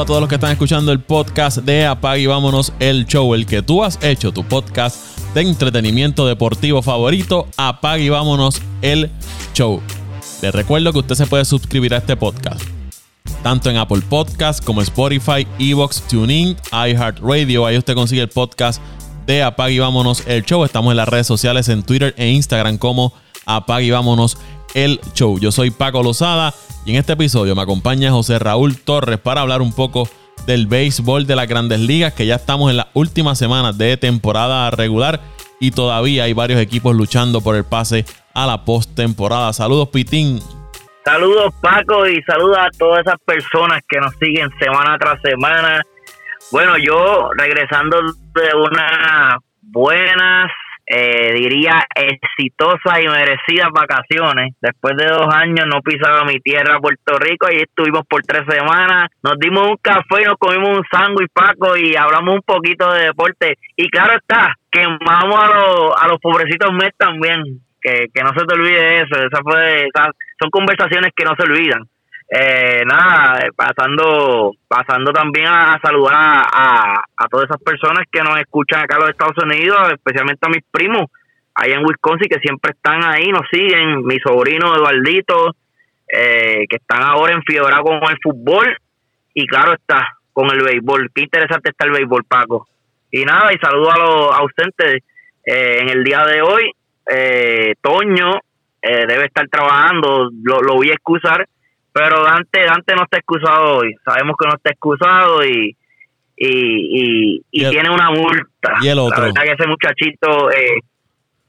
a todos los que están escuchando el podcast de Apag y Vámonos el Show, el que tú has hecho, tu podcast de entretenimiento deportivo favorito, Apag y Vámonos el Show. Les recuerdo que usted se puede suscribir a este podcast, tanto en Apple Podcast como Spotify, Evox, TuneIn, iHeartRadio. Ahí usted consigue el podcast de Apag y Vámonos el Show. Estamos en las redes sociales, en Twitter e Instagram como Apag y Vámonos el Show. Yo soy Paco Lozada y en este episodio me acompaña José Raúl Torres para hablar un poco del béisbol de las grandes ligas, que ya estamos en las últimas semanas de temporada regular y todavía hay varios equipos luchando por el pase a la postemporada. Saludos, Pitín. Saludos, Paco, y saludos a todas esas personas que nos siguen semana tras semana. Bueno, yo regresando de unas buenas eh, diría, exitosas y merecidas vacaciones. Después de dos años no pisaba mi tierra, Puerto Rico, y estuvimos por tres semanas. Nos dimos un café nos comimos un sándwich, Paco, y hablamos un poquito de deporte. Y claro está, quemamos a los, a los pobrecitos Mets también. Que, que no se te olvide eso. Esa fue, son conversaciones que no se olvidan eh, nada, eh, pasando pasando también a, saludar a, a, todas esas personas que nos escuchan acá en los Estados Unidos, especialmente a mis primos allá en Wisconsin que siempre están ahí, nos siguen, mi sobrino Eduardito, eh, que están ahora en fiebre con el fútbol y claro está, con el béisbol. Qué interesante está el béisbol, Paco. Y nada, y saludo a los ausentes eh, en el día de hoy. Toño debe estar trabajando, lo, lo voy a excusar pero Dante, Dante no está excusado hoy. Sabemos que no está excusado y, y, y, tiene una multa. Y el otro. que ese muchachito, eh,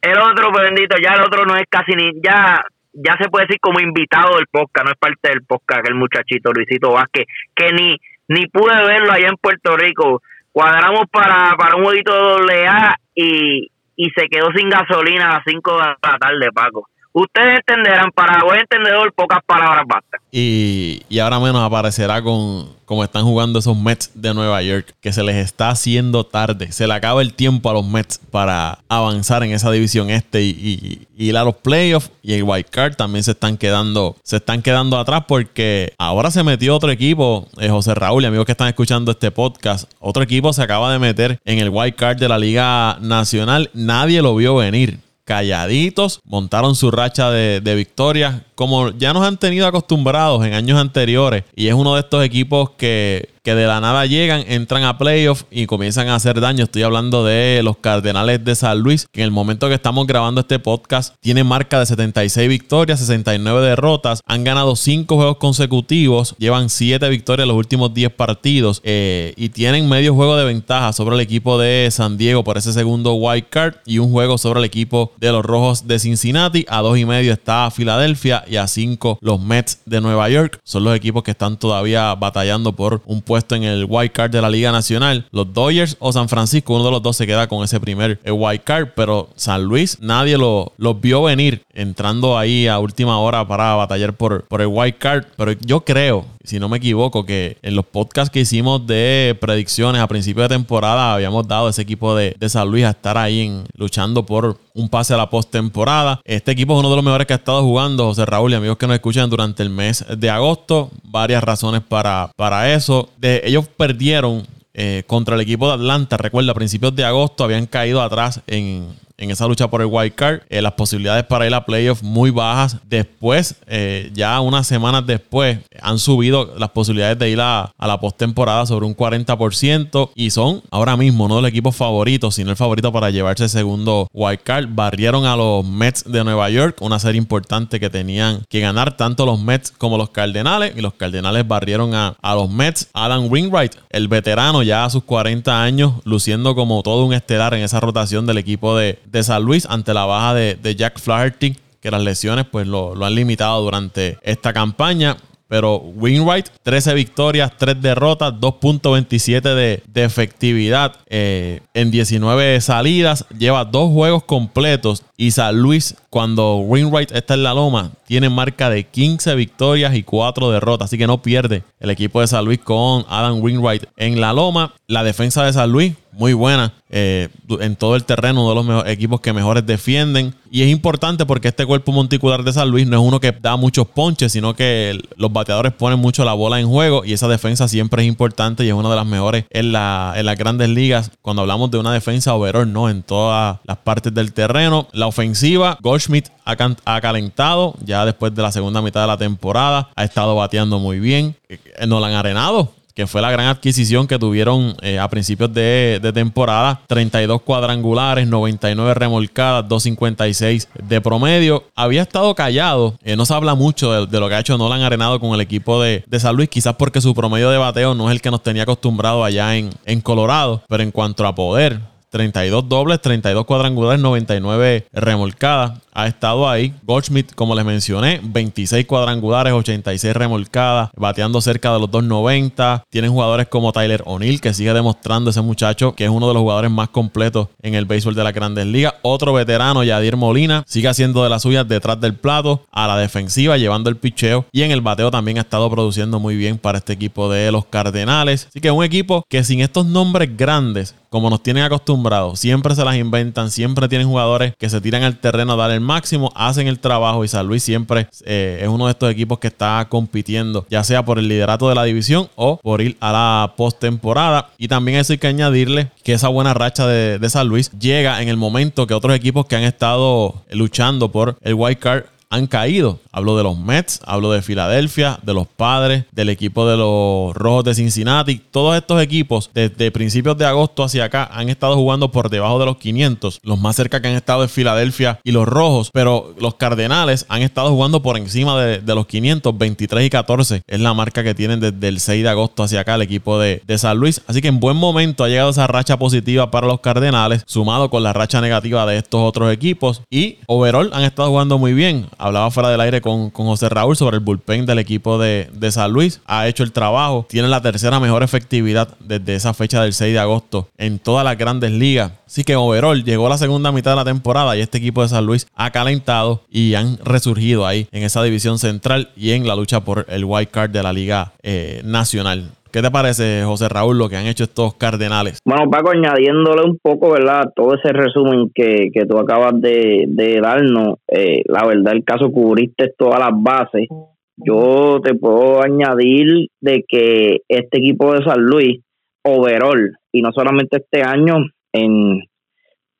el otro, pues bendito, ya el otro no es casi ni, ya, ya se puede decir como invitado del podcast, no es parte del podcast, que el muchachito Luisito Vázquez, que ni, ni pude verlo allá en Puerto Rico. Cuadramos para, para un jueguito doble A y, y se quedó sin gasolina a las 5 de la tarde, Paco ustedes entenderán, para buen entendedor, pocas palabras bastan. Y, y ahora menos aparecerá con como están jugando esos Mets de Nueva York, que se les está haciendo tarde. Se le acaba el tiempo a los Mets para avanzar en esa división este y, ir a los playoffs. Y el White Card también se están quedando, se están quedando atrás porque ahora se metió otro equipo, eh, José Raúl y amigos que están escuchando este podcast. Otro equipo se acaba de meter en el White Card de la Liga Nacional. Nadie lo vio venir calladitos, montaron su racha de, de victorias, como ya nos han tenido acostumbrados en años anteriores. Y es uno de estos equipos que que de la nada llegan, entran a playoffs y comienzan a hacer daño. Estoy hablando de los Cardenales de San Luis, que en el momento que estamos grabando este podcast tienen marca de 76 victorias, 69 derrotas. Han ganado 5 juegos consecutivos, llevan 7 victorias en los últimos 10 partidos eh, y tienen medio juego de ventaja sobre el equipo de San Diego por ese segundo wild card y un juego sobre el equipo de los Rojos de Cincinnati. A 2 y medio está Filadelfia y a 5 los Mets de Nueva York. Son los equipos que están todavía batallando por un puesto en el wild card de la Liga Nacional. Los Dodgers o San Francisco, uno de los dos se queda con ese primer wild card, pero San Luis nadie lo, los vio venir entrando ahí a última hora para batallar por, por el wild card. Pero yo creo, si no me equivoco, que en los podcasts que hicimos de predicciones a principio de temporada habíamos dado ese equipo de, de San Luis a estar ahí en, luchando por un pase a la postemporada. Este equipo es uno de los mejores que ha estado jugando, José Raúl y amigos que nos escuchan durante el mes de agosto. Varias razones para, para eso. Ellos perdieron eh, contra el equipo de Atlanta. Recuerda, a principios de agosto habían caído atrás en, en esa lucha por el wild card. Eh, las posibilidades para ir a playoffs muy bajas. Después, eh, ya unas semanas después, han subido las posibilidades de ir a, la postemporada sobre un 40% y son ahora mismo no el equipo favorito, sino el favorito para llevarse segundo wild card. Barrieron a los Mets de Nueva York, una serie importante que tenían que ganar tanto los Mets como los Cardenales y los Cardenales barrieron a, los Mets. Adam Wainwright, el veterano ya a sus 40 años, luciendo como todo un estelar en esa rotación del equipo de, de San Luis ante la baja de, Jack Flaherty, que las lesiones pues lo, lo han limitado durante esta campaña. Pero Winwright, 13 victorias, 3 derrotas, 2.27 de, de, efectividad eh, en 19 salidas. Lleva dos juegos completos. Y San Luis, cuando Winwright está en la loma, tiene marca de 15 victorias y 4 derrotas. Así que no pierde el equipo de San Luis con Adam Winwright en la loma. La defensa de San Luis, muy buena eh, en todo el terreno, uno de los equipos que mejores defienden. Y es importante porque este cuerpo monticular de San Luis no es uno que da muchos ponches, sino que los bateadores ponen mucho la bola en juego y esa defensa siempre es importante y es una de las mejores en, la, en las grandes ligas. Cuando hablamos de una defensa overall, no en todas las partes del terreno. La ofensiva, Goldschmidt ha, ha calentado ya después de la segunda mitad de la temporada, ha estado bateando muy bien. Eh, Nolan Arenado que fue la gran adquisición que tuvieron eh, a principios de, temporada. 32 cuadrangulares, 99 remolcadas, 256 de promedio. Había estado callado, eh, no se habla mucho de, lo que ha hecho Nolan Arenado con el equipo de, San Luis, quizás porque su promedio de bateo no es el que nos tenía acostumbrado allá en, en Colorado, pero en cuanto a poder, 32 dobles, 32 cuadrangulares, 99 remolcadas ha estado ahí. Goldschmidt, como les mencioné, 26 cuadrangulares, 86 remolcadas, bateando cerca de los 290. Tienen jugadores como Tyler O'Neill, que sigue demostrando ese muchacho que es uno de los jugadores más completos en el béisbol de la Grandes Ligas. Otro veterano, Yadier Molina, sigue haciendo de las suyas detrás del plato, a la defensiva, llevando el picheo. Y en el bateo también ha estado produciendo muy bien para este equipo de los Cardenales. Así que un equipo que sin estos nombres grandes, como nos tienen acostumbrados, siempre se las inventan, siempre tienen jugadores que se tiran al terreno a dar el máximo, hacen el trabajo y San Luis siempre eh, es uno de estos equipos que está compitiendo, ya sea por el liderato de la división o por ir a la postemporada. Y también eso hay que añadirle que esa buena racha de, de San Luis llega en el momento que otros equipos que han estado luchando por el wild card han caído. Hablo de los Mets, hablo de Filadelfia, de los Padres, del equipo de los Rojos de Cincinnati. Todos estos equipos desde principios de agosto hacia acá han estado jugando por debajo de los 500. Los más cerca que han estado es Filadelfia y los Rojos, pero los Cardenales han estado jugando por encima de, los 500, 23 y 14. Es la marca que tienen desde el 6 de agosto hacia acá el equipo de, de San Luis. Así que en buen momento ha llegado esa racha positiva para los Cardenales, sumado con la racha negativa de estos otros equipos. Y overall han estado jugando muy bien hablaba fuera del aire con, José Raúl sobre el bullpen del equipo de, San Luis. Ha hecho el trabajo. Tiene la tercera mejor efectividad desde esa fecha del 6 de agosto en todas las grandes ligas. Así que overall llegó la segunda mitad de la temporada y este equipo de San Luis ha calentado y han resurgido ahí en esa división central y en la lucha por el wild card de la liga eh, nacional. ¿Qué te parece, José Raúl, lo que han hecho estos Cardenales? Bueno, Paco, añadiéndole un poco, ¿verdad? Todo ese resumen que, que tú acabas de, darnos, eh, la verdad, el caso cubriste todas las bases. Yo te puedo añadir de que este equipo de San Luis, overall, y no solamente este año, en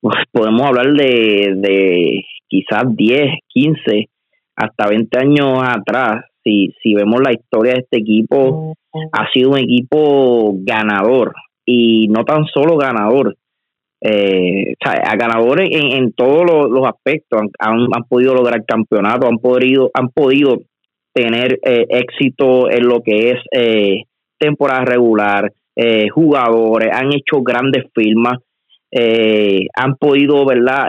pues, podemos hablar de, de quizás 10, 15, hasta 20 años atrás, si, si vemos la historia de este equipo, ha sido un equipo ganador y no tan solo ganador, eh, o sea, ganador en, todos los, aspectos, han, han, podido lograr campeonato, han podido, han podido tener eh, éxito en lo que es eh, temporada regular, eh, jugadores, han hecho grandes firmas, han podido, ¿verdad?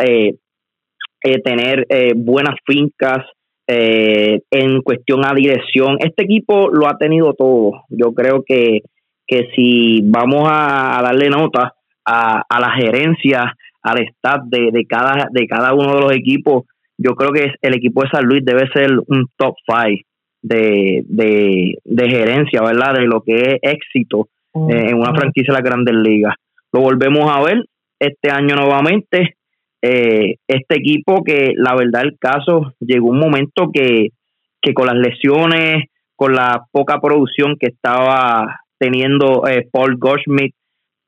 tener buenas fincas, eh, en cuestión a dirección. Este equipo lo ha tenido todo. Yo creo que, que si vamos a, darle nota a, a, la gerencia, al staff de, de, cada, de cada uno de los equipos, yo creo que el equipo de San Luis debe ser un top five de, de, gerencia, ¿verdad? De lo que es éxito eh, en una franquicia de las grandes ligas. Lo volvemos a ver este año nuevamente eh, este equipo que la verdad el caso llegó un momento que, que con las lesiones, con la poca producción que estaba teniendo eh, Paul Goldschmidt,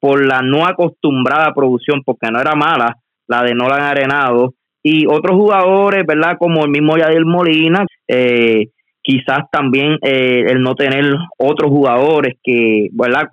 por la no acostumbrada producción, porque no era mala, la de Nolan Arenado, y otros jugadores, ¿verdad? Como el mismo Yadiel Molina, eh, quizás también eh, el no tener otros jugadores que, ¿verdad?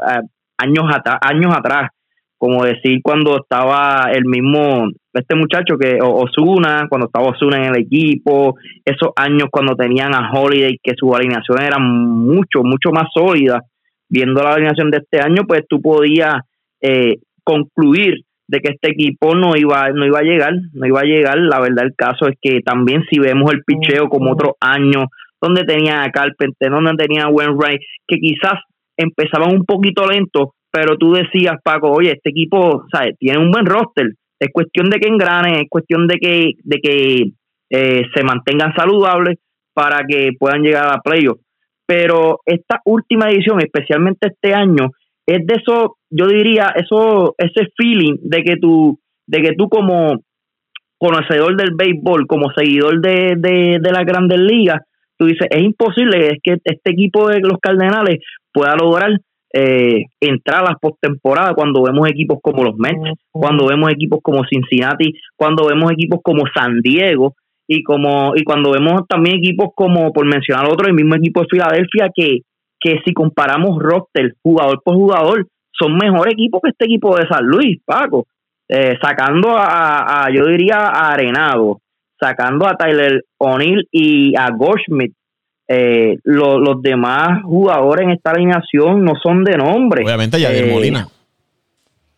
años, años atrás como decir cuando estaba el mismo, este muchacho que Osuna, cuando estaba Osuna en el equipo, esos años cuando tenían a Holiday, que su alineación era mucho, mucho más sólida, viendo la alineación de este año, pues tú podías eh, concluir de que este equipo no iba, no iba a llegar, no iba a llegar. La verdad el caso es que también si vemos el picheo como otros años, donde tenía a Carpenter, donde tenía a Wainwright, que quizás empezaban un poquito lento, pero tú decías, Paco, oye, este equipo ¿sabes? tiene un buen roster, es cuestión de que engrane, es cuestión de que, de que eh, se mantengan saludables para que puedan llegar a playoffs. Pero esta última edición, especialmente este año, es de eso, yo diría, eso, ese feeling de que tú, de que tú como conocedor del béisbol, como seguidor de, de, de las grandes ligas, tú dices, es imposible es que este equipo de los Cardenales pueda lograr eh, entrar a las postemporadas cuando vemos equipos como los Mets, cuando vemos equipos como Cincinnati, cuando vemos equipos como San Diego y como y cuando vemos también equipos como por mencionar otro el mismo equipo de Filadelfia que que si comparamos roster jugador por jugador son mejor equipos que este equipo de San Luis, Paco, eh, sacando a, yo diría a Arenado, sacando a Tyler O'Neill y a Goldschmidt eh, los demás jugadores en esta alineación no son de nombre. Obviamente Yadier eh, Molina.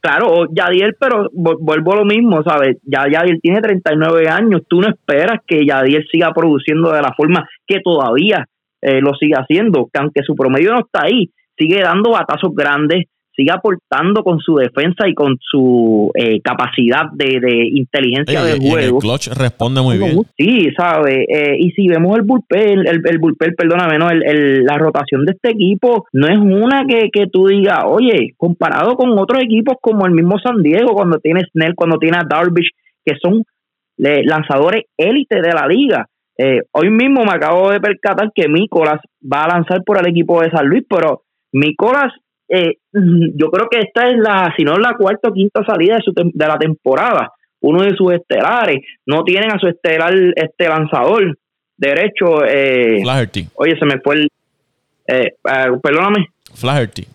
Claro, Yadier, pero vuelvo a lo mismo, ¿sabes? Ya Yadier tiene 39 años, tú no esperas que Yadier siga produciendo de la forma que todavía eh, lo sigue haciendo, que aunque su promedio no está ahí, sigue dando batazos grandes, sigue aportando con su defensa y con su eh, capacidad de, de inteligencia de juego. el clutch responde muy bien. Sí, sabe. Eh, y si vemos el bullpen, el, el bullpen, perdóname, no, el, la rotación de este equipo no es una que, que tú digas, oye, comparado con otros equipos como el mismo San Diego, cuando tiene Snell, cuando tiene a Darvish, que son eh, lanzadores élite de la liga. hoy mismo me acabo de percatar que Mícolas va a lanzar por el equipo de San Luis, pero Mícolas eh, yo creo que esta es la, si no es la cuarta o quinta salida de, su de la temporada. Uno de sus estelares. No tienen a su estelar este lanzador derecho. Eh, Flaherty. Oye, se me fue el. Eh, eh perdóname. Flaherty.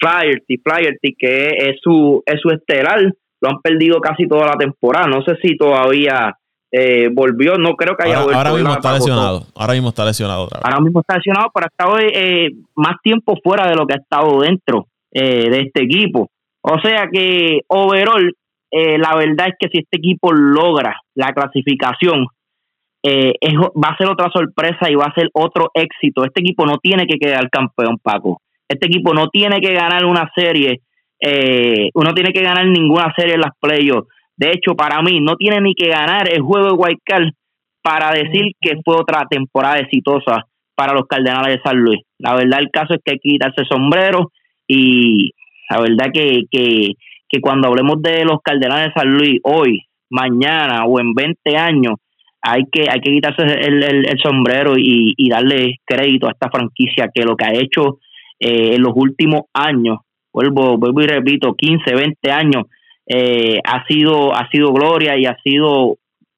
Flaherty, Flaherty, que es su, es su estelar. Lo han perdido casi toda la temporada. No sé si todavía eh, volvió, no creo que haya ahora, vuelto. Ahora mismo está lesionado, ahora mismo está lesionado otra vez. Ahora mismo está lesionado, pero ha estado eh, más tiempo fuera de lo que ha estado dentro eh, de este equipo. O sea que, overall, la verdad es que si este equipo logra la clasificación, va a ser otra sorpresa y va a ser otro éxito. Este equipo no tiene que quedar campeón, Paco. Este equipo no tiene que ganar una serie, uno tiene que ganar ninguna serie en las playoffs de hecho, para mí no tiene ni que ganar el juego de White para decir que fue otra temporada exitosa para los Cardenales de San Luis. La verdad, el caso es que hay que quitarse sombrero y la verdad que, que, que cuando hablemos de los Cardenales de San Luis hoy, mañana o en 20 años, hay que, hay que quitarse el, el, sombrero y, y, darle crédito a esta franquicia que lo que ha hecho eh, en los últimos años, vuelvo, vuelvo y repito, 15, 20 años, eh, ha sido ha sido gloria y ha sido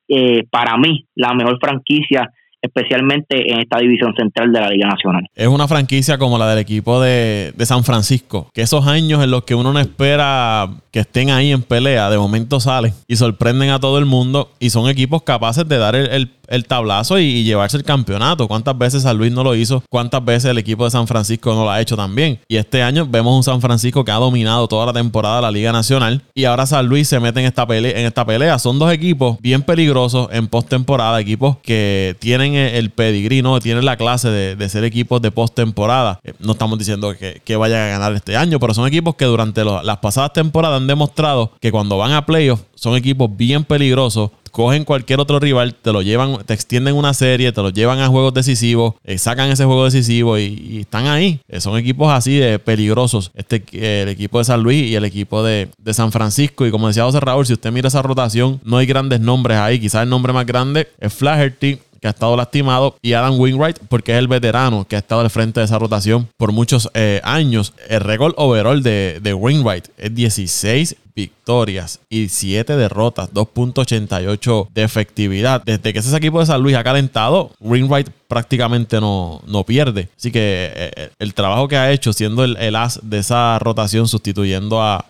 eh, para mí la mejor franquicia especialmente en esta división central de la Liga Nacional. Es una franquicia como la del equipo de, de, San Francisco, que esos años en los que uno no espera que estén ahí en pelea, de momento salen y sorprenden a todo el mundo y son equipos capaces de dar el, el, tablazo y, llevarse el campeonato. ¿Cuántas veces San Luis no lo hizo? ¿Cuántas veces el equipo de San Francisco no lo ha hecho también? Y este año vemos un San Francisco que ha dominado toda la temporada la Liga Nacional y ahora San Luis se mete en esta pelea. En esta pelea. Son dos equipos bien peligrosos en postemporada, equipos que tienen el pedigrí, ¿no? Tienen la clase de, ser equipos de postemporada. Eh, no estamos diciendo que, vayan a ganar este año, pero son equipos que durante las pasadas temporadas han demostrado que cuando van a playoffs son equipos bien peligrosos. Cogen cualquier otro rival, te lo llevan, te extienden una serie, te lo llevan a juegos decisivos, eh, sacan ese juego decisivo y, están ahí. Eh, son equipos así de peligrosos. Este, el equipo de San Luis y el equipo de, de, San Francisco. Y como decía José Raúl, si usted mira esa rotación, no hay grandes nombres ahí. Quizás el nombre más grande es Flaherty, que ha estado lastimado, y Adam Wainwright, porque es el veterano que ha estado al frente de esa rotación por muchos eh, años. El récord overall de, de Wainwright es 16 victorias y 7 derrotas, 2.88 de efectividad. Desde que ese equipo de San Luis ha calentado, Wainwright prácticamente no, no pierde. Así que eh, eh, el trabajo que ha hecho siendo el, el as de esa rotación sustituyendo a,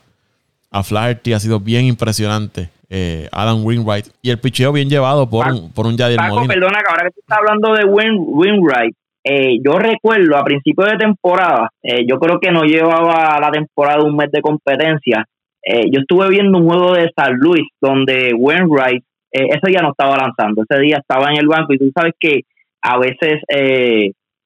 a Flaherty ha sido bien impresionante eh, Adam Winwright. Y el picheo bien llevado por, un, por un Yadier Paco, perdona, que ahora que tú estás hablando de Win, Winwright, eh, yo recuerdo a principio de temporada, eh, yo creo que no llevaba la temporada un mes de competencia. Eh, yo estuve viendo un juego de San Luis donde Winwright, ese día no estaba lanzando, ese día estaba en el banco y tú sabes que a veces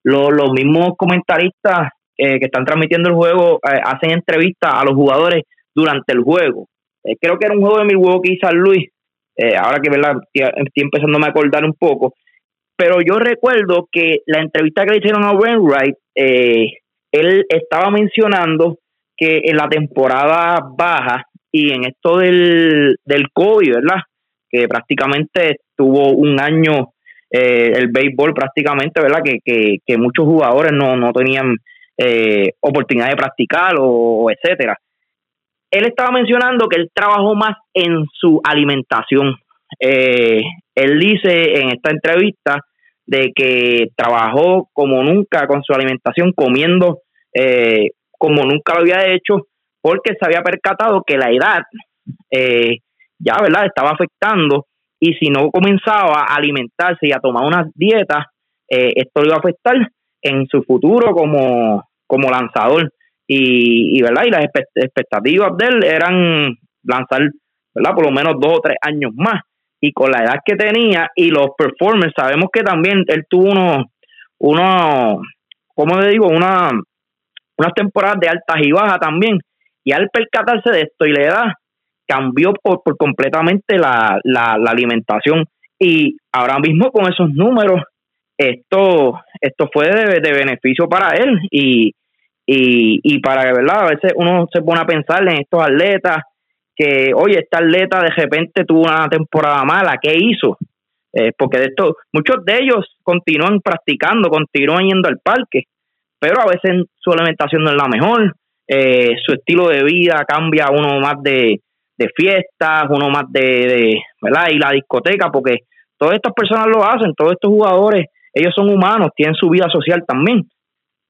los mismos comentaristas que están transmitiendo el juego hacen entrevistas a los jugadores durante el juego. Eh, creo que era un juego de Milwaukee y San Luis, eh, ahora que ¿verdad? estoy empezando a acordar un poco, pero yo recuerdo que la entrevista que le hicieron a Wainwright, eh, él estaba mencionando que en la temporada baja y en esto del, del COVID, ¿verdad? Que prácticamente tuvo un año eh, el béisbol prácticamente, ¿verdad? Que, que, que muchos jugadores no, no tenían eh, oportunidad de practicar o, etcétera. Él estaba mencionando que él trabajó más en su alimentación. Eh, él dice en esta entrevista de que trabajó como nunca con su alimentación, comiendo eh, como nunca lo había hecho, porque se había percatado que la edad eh, ya, ¿verdad?, estaba afectando y si no comenzaba a alimentarse y a tomar unas dietas, eh, esto le iba a afectar en su futuro como, como lanzador. Y, y, ¿verdad? y las expectativas de él eran lanzar ¿verdad? por lo menos dos o tres años más y con la edad que tenía y los performers, sabemos que también él tuvo unos, uno, ¿cómo le digo? Una, unas temporadas de altas y bajas también. Y al percatarse de esto y la edad, cambió por, por completamente la, la, alimentación. Y ahora mismo con esos números, esto, esto fue de, de beneficio para él. Y, y, y para, ¿verdad? A veces uno se pone a pensar en estos atletas que, oye, esta atleta de repente tuvo una temporada mala, ¿qué hizo? Eh, porque de esto, muchos de ellos continúan practicando, continúan yendo al parque, pero a veces su alimentación no es la mejor, eh, su estilo de vida cambia uno más de, de fiestas, uno más de, ¿verdad? Y la discoteca, porque todas estas personas lo hacen, todos estos jugadores, ellos son humanos, tienen su vida social también.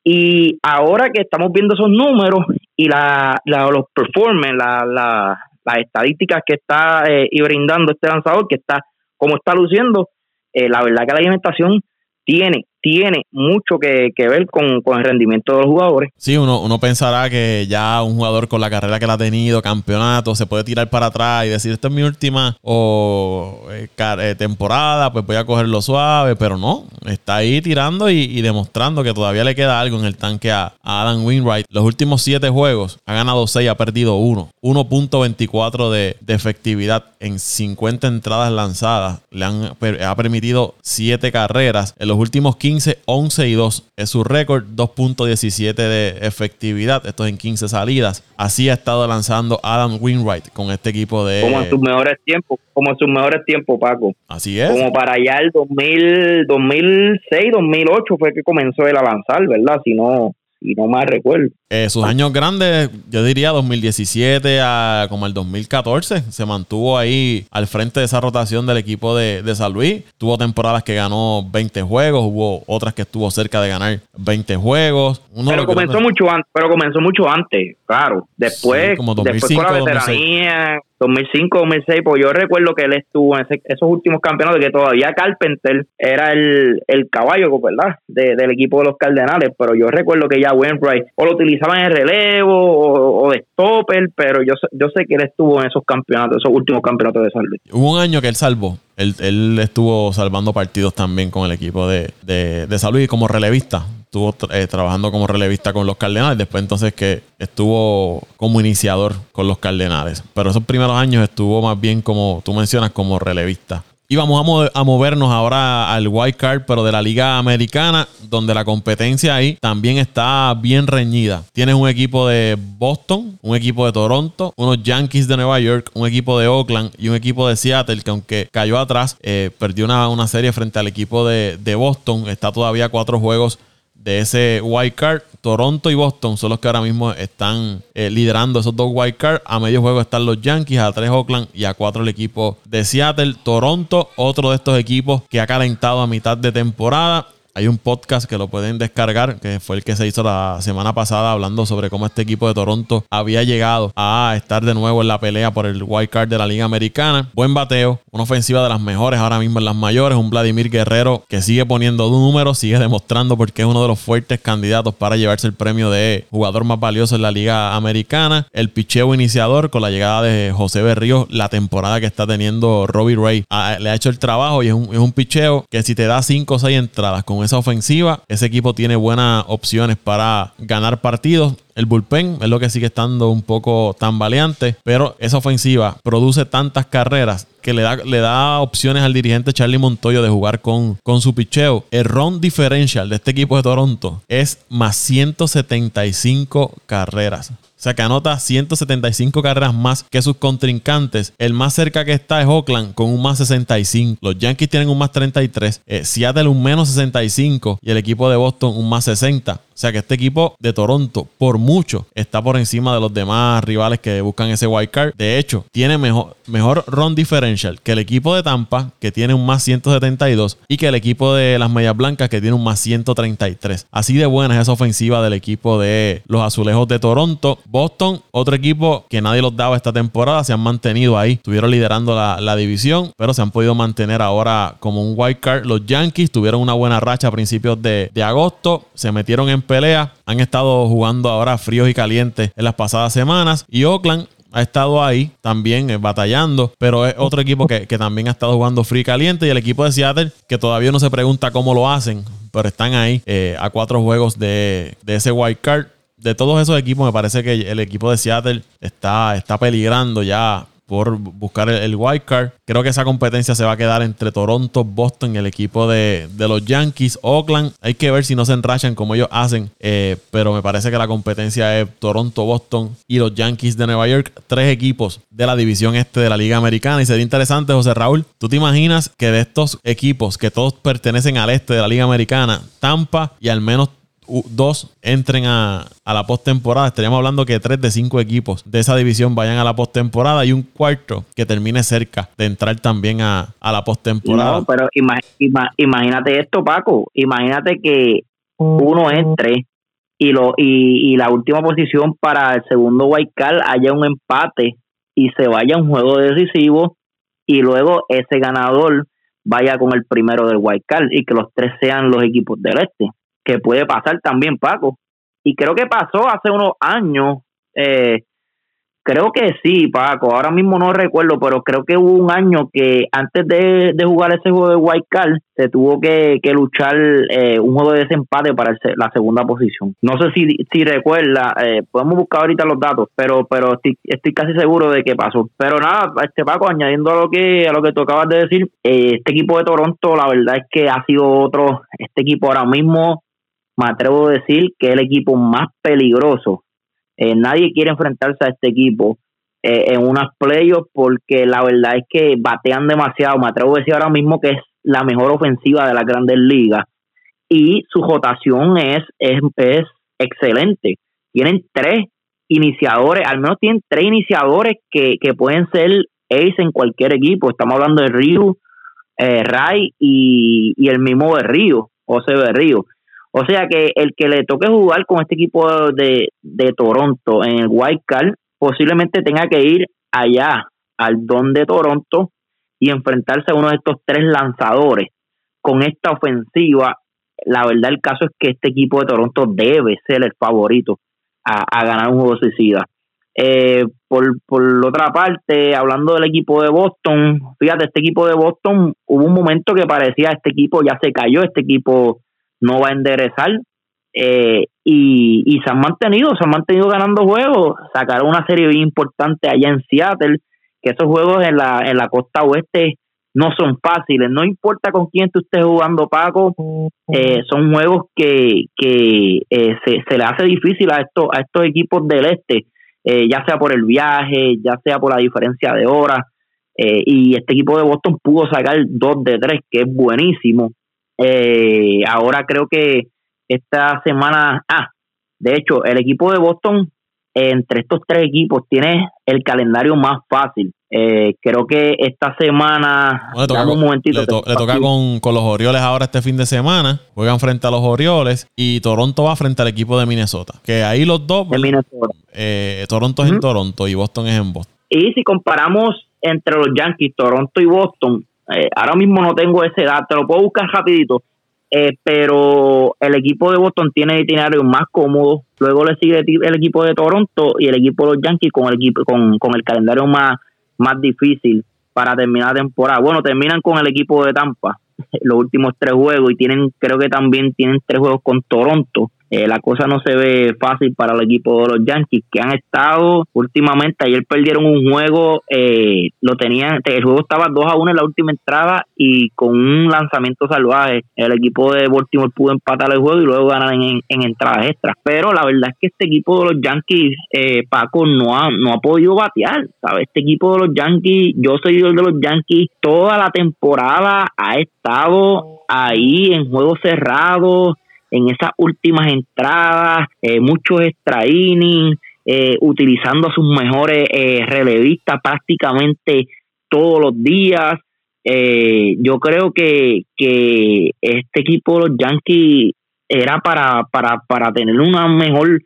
Y ahora que estamos viendo esos números y la, los performances, la, la, las estadísticas que está eh, y brindando este lanzador, que está como está luciendo, eh, la verdad que la alimentación tiene, tiene mucho que, ver con, el rendimiento de los jugadores. Sí, uno, uno pensará que ya un jugador con la carrera que ha tenido, campeonato, se puede tirar para atrás y decir, esta es mi última o eh, eh, temporada, pues voy a cogerlo suave, pero no, está ahí tirando y, demostrando que todavía le queda algo en el tanque a, Adam Winwright. Los últimos siete juegos ha ganado seis, ha perdido uno, 1.24 de, de efectividad en 50 entradas lanzadas. Le han, ha permitido siete carreras. En los últimos 15 15, 11 y 2 es su récord, 2.17 de efectividad, esto es en 15 salidas. Así ha estado lanzando Adam Winwright con este equipo de... Como en sus mejores tiempos, como en sus mejores tiempos, Paco. Así es. Como para allá el 2000, 2006, 2008 fue que comenzó él a lanzar, ¿verdad? Si no, y no más recuerdo. Eh, sus años grandes, yo diría 2017 a como el 2014, se mantuvo ahí al frente de esa rotación del equipo de, de, San Luis. Tuvo temporadas que ganó 20 juegos, hubo otras que estuvo cerca de ganar 20 juegos. pero comenzó mucho antes, pero comenzó mucho antes, claro. Después, como 2005, después con la veteranía, 2005, 2006, pues yo recuerdo que él estuvo en esos últimos campeonatos que todavía Carpenter era el, el caballo, ¿verdad? del equipo de los Cardenales, pero yo recuerdo que ya Wainwright o lo utilizaban en relevo o, de stopper, pero yo, yo sé que él estuvo en esos campeonatos, esos últimos campeonatos de salud. Hubo un año que él salvó, él, él estuvo salvando partidos también con el equipo de, de, de salud y como relevista estuvo eh, trabajando como relevista con los Cardenales, después entonces que estuvo como iniciador con los Cardenales. Pero esos primeros años estuvo más bien como tú mencionas, como relevista. Y vamos a, movernos ahora al wild card, pero de la Liga Americana, donde la competencia ahí también está bien reñida. Tienes un equipo de Boston, un equipo de Toronto, unos Yankees de Nueva York, un equipo de Oakland y un equipo de Seattle, que aunque cayó atrás, eh, perdió una, una, serie frente al equipo de, de Boston. Está todavía cuatro juegos de ese wild card. Toronto y Boston son los que ahora mismo están eh, liderando esos dos wild cards. A medio juego están los Yankees, a tres Oakland y a cuatro el equipo de Seattle. Toronto, otro de estos equipos que ha calentado a mitad de temporada. Hay un podcast que lo pueden descargar, que fue el que se hizo la semana pasada hablando sobre cómo este equipo de Toronto había llegado a estar de nuevo en la pelea por el wild card de la Liga Americana. Buen bateo, una ofensiva de las mejores ahora mismo en las mayores, un Vladimir Guerrero que sigue poniendo números, sigue demostrando porque es uno de los fuertes candidatos para llevarse el premio de jugador más valioso en la Liga Americana. El picheo iniciador con la llegada de José Berríos, la temporada que está teniendo Robbie Ray, le ha hecho el trabajo y es un, es un picheo que si te da 5 o 6 entradas con esa ofensiva, ese equipo tiene buenas opciones para ganar partidos. El bullpen es lo que sigue estando un poco tan valiente, pero esa ofensiva produce tantas carreras que le da, le da opciones al dirigente Charlie Montoyo de jugar con, con su picheo. El run differential de este equipo de Toronto es más 175 carreras. O sea que anota 175 carreras más que sus contrincantes. El más cerca que está es Oakland con un más 65. Los Yankees tienen un más 33. Eh, Seattle un menos 65. Y el equipo de Boston un más 60. O sea que este equipo de Toronto, por mucho, está por encima de los demás rivales que buscan ese wild card. De hecho, tiene mejor, mejor run differential que el equipo de Tampa, que tiene un más 172, y que el equipo de las Medias Blancas, que tiene un más 133. Así de buena es esa ofensiva del equipo de los Azulejos de Toronto. Boston, otro equipo que nadie los daba esta temporada, se han mantenido ahí. Estuvieron liderando la, división, pero se han podido mantener ahora como un wild card. Los Yankees tuvieron una buena racha a principios de, de agosto, se metieron en pelea. Han estado jugando ahora fríos y calientes en las pasadas semanas. Y Oakland ha estado ahí también eh, batallando, pero es otro equipo que, también ha estado jugando frío y caliente. Y el equipo de Seattle, que todavía no se pregunta cómo lo hacen, pero están ahahí eh, a cuatro juegos de, de ese wild card. De todos esos equipos, me parece que el equipo de Seattle está, está peligrando ya por buscar el, wild card. Creo que esa competencia se va a quedar entre Toronto, Boston el equipo de, los Yankees. Oakland, hay que ver si no se enrachan como ellos hacen, eh, pero me parece que la competencia es Toronto, Boston y los Yankees de Nueva York. Tres equipos de la división este de la Liga Americana. Y sería interesante, José Raúl, ¿tú te imaginas que de estos equipos que todos pertenecen al este de la Liga Americana, Tampa y al menos dos entren a, la postemporada. Estaríamos hablando que tres de cinco equipos de esa división vayan a la postemporada y un cuarto que termine cerca de entrar también a, la postemporada. No, pero imagínate esto, Paco. Imagínate que uno entre y, lo, y, la última posición para el segundo wild haya un empate y se vaya a un juego decisivo y luego ese ganador vaya con el primero del wild y que los tres sean los equipos del este que puede pasar también, Paco. Y creo que pasó hace unos años, eh, creo que sí, Paco, ahora mismo no recuerdo, pero creo que hubo un año que antes de, jugar ese juego de White Card, se tuvo que, luchar eh, un juego de desempate para la segunda posición. No sé si, si recuerda, eh, podemos buscar ahorita los datos, pero pero estoy, casi seguro de que pasó. Pero nada, este Paco, añadiendo a lo que a lo que tú acabas de decir, este equipo de Toronto, la verdad es que ha sido otro, este equipo ahora mismo me atrevo a decir que es el equipo más peligroso. Eh, nadie quiere enfrentarse a este equipo eh, en unas playoffs porque la verdad es que batean demasiado. Me atrevo a decir ahora mismo que es la mejor ofensiva de las grandes ligas y su rotación es, es, es excelente. Tienen tres iniciadores, al menos tienen tres iniciadores que, que pueden ser ace en cualquier equipo. Estamos hablando de Río, eh, Ray y, y, el mismo de Río, José Berrío. O sea que el que le toque jugar con este equipo de, Toronto en el White Card posiblemente tenga que ir allá al Don de Toronto y enfrentarse a uno de estos tres lanzadores. Con esta ofensiva, la verdad el caso es que este equipo de Toronto debe ser el favorito a, ganar un juego suicida. Eh, por, por otra parte, hablando del equipo de Boston, fíjate, este equipo de Boston hubo un momento que parecía este equipo ya se cayó, este equipo no va a enderezar. Eh, y, se han mantenido, se han mantenido ganando juegos. Sacaron una serie bien importante allá en Seattle, que esos juegos en la, en la costa oeste no son fáciles. No importa con quién tú estés jugando, Paco, eh, son juegos que, que eh, se, le hace difícil a estos, a estos equipos del este, ya sea por el viaje, ya sea por la diferencia de horas. y este equipo de Boston pudo sacar dos de tres, que es buenísimo. Eh, ahora creo que esta semana, ah, de hecho, el equipo de Boston, entre estos tres equipos, tiene el calendario más fácil. Eh, creo que esta semana. le toca, un momentito, le, toca con, los Orioles ahora este fin de semana. Juegan frente a los Orioles y Toronto va frente al equipo de Minnesota. Que ahí los dos. De Minnesota. Eh, Toronto es en Toronto y Boston es en Boston. Y si comparamos entre los Yankees, Toronto y Boston, eh, ahora mismo no tengo ese dato, te lo puedo buscar rapidito, eh, pero el equipo de Boston tiene itinerario más cómodo, luego le sigue el equipo de Toronto y el equipo de los Yankees con el equipo con, con el calendario más, más difícil para terminar la temporada. Bueno, terminan con el equipo de Tampa los últimos tres juegos y tienen creo que también tienen tres juegos con Toronto eh, la cosa no se ve fácil para el equipo de los Yankees, que han estado últimamente, ayer perdieron un juego, eh, lo tenían, el juego estaba 2 a 1 en la última entrada y con un lanzamiento salvaje, el equipo de Baltimore pudo empatar el juego y luego ganar en, entradas extras. Pero la verdad es que este equipo de los Yankees, eh, Paco, no ha, no ha podido batear, ¿sabes? Este equipo de los Yankees, yo soy el de los Yankees, toda la temporada ha estado ahí en juegos cerrados, en esas últimas entradas, eh, muchos extra innings, eh, utilizando a sus mejores eh, relevistas prácticamente todos los días. yo creo que, que este equipo de los Yankees era para, para, para tener una mejor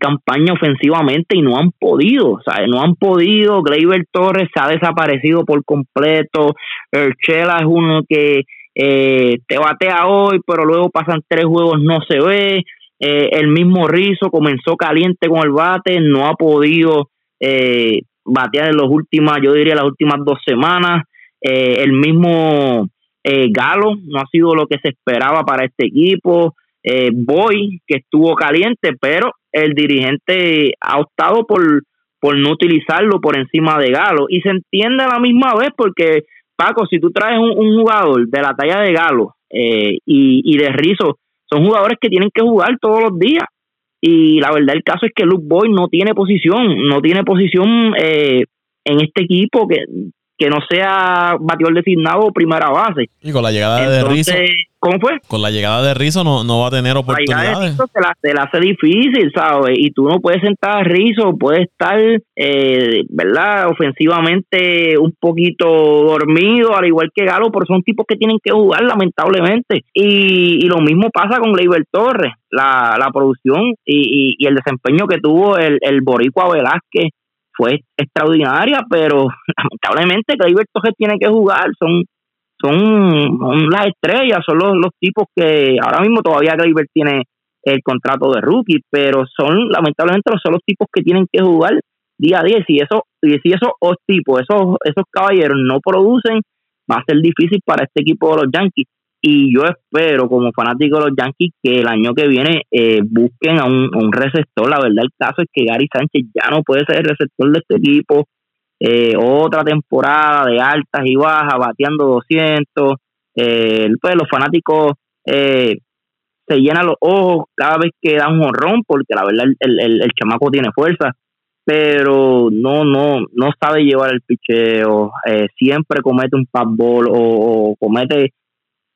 campaña ofensivamente y no han podido, sea, no han podido. Gleyber Torres se ha desaparecido por completo. Chela es uno que eh, te batea hoy, pero luego pasan tres juegos, no se ve. Eh, el mismo Rizo comenzó caliente con el bate, no ha podido eh, batear en las últimas, yo diría las últimas dos semanas. Eh, el mismo Galo no ha sido lo que se esperaba para este equipo. Boy, que estuvo caliente, pero el dirigente ha optado por, por no utilizarlo por encima de Galo. Y se entiende a la misma vez porque Paco, si tú traes un, jugador de la talla de Galo eh, y, de Rizzo, son jugadores que tienen que jugar todos los días. Y la verdad el caso es que Luke Boy no tiene posición, no tiene posición eh, en este equipo que, que no sea bateador designado o primera base. Y con la llegada de Rizzo. ¿Cómo fue? Con la llegada de Rizzo no, no va a tener oportunidades. La Rizzo se la, hace difícil, ¿sabes? Y tú no puedes sentar a Rizzo, puedes estar, eh, ¿verdad? Ofensivamente un poquito dormido, al igual que Galo, pero son tipos que tienen que jugar, lamentablemente. Y, y lo mismo pasa con Gleyber Torres, la, la producción y, y, el desempeño que tuvo el, el Boricua Velázquez fue extraordinaria, pero lamentablemente Gleyber Torres tiene que jugar, son son, las estrellas, son los, los tipos que ahora mismo todavía Gleyber tiene el contrato de rookie, pero son lamentablemente son los tipos que tienen que jugar día a día. Y si esos, y si esos tipos, esos, esos caballeros no producen, va a ser difícil para este equipo de los Yankees. Y yo espero, como fanático de los Yankees, que el año que viene eh, busquen a un, un receptor. La verdad, el caso es que Gary Sánchez ya no puede ser el receptor de este equipo eh, otra temporada de altas y bajas, bateando 200. Eh, pues los fanáticos eh, se llenan los ojos cada vez que da un honrón, porque la verdad el, el, chamaco tiene fuerza, pero no no no sabe llevar el picheo, eh, siempre comete un fastball o, o comete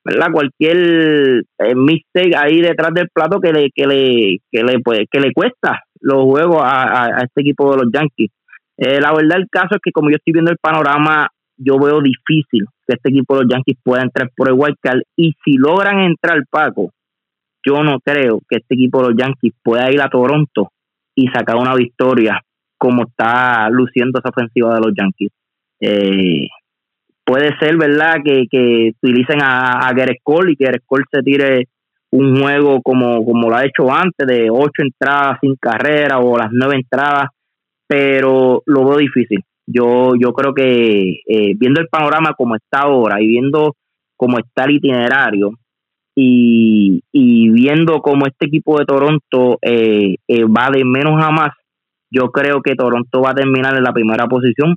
¿verdad? cualquier mistake ahí detrás del plato que le que le que le pues, que le cuesta los juegos a, a este equipo de los Yankees eh, la verdad el caso es que como yo estoy viendo el panorama, yo veo difícil que este equipo de los Yankees pueda entrar por el wild card y si logran entrar Paco, yo no creo que este equipo de los Yankees pueda ir a Toronto y sacar una victoria como está luciendo esa ofensiva de los Yankees. Eh, puede ser, ¿verdad?, que, que utilicen a, a Gareth Cole y que Gareth Cole se tire un juego como, como lo ha hecho antes, de ocho entradas sin carrera o las nueve entradas pero lo veo difícil. Yo, yo creo que eh, viendo el panorama como está ahora y viendo cómo está el itinerario y, y viendo cómo este equipo de Toronto eh, eh, va de menos a más, yo creo que Toronto va a terminar en la primera posición,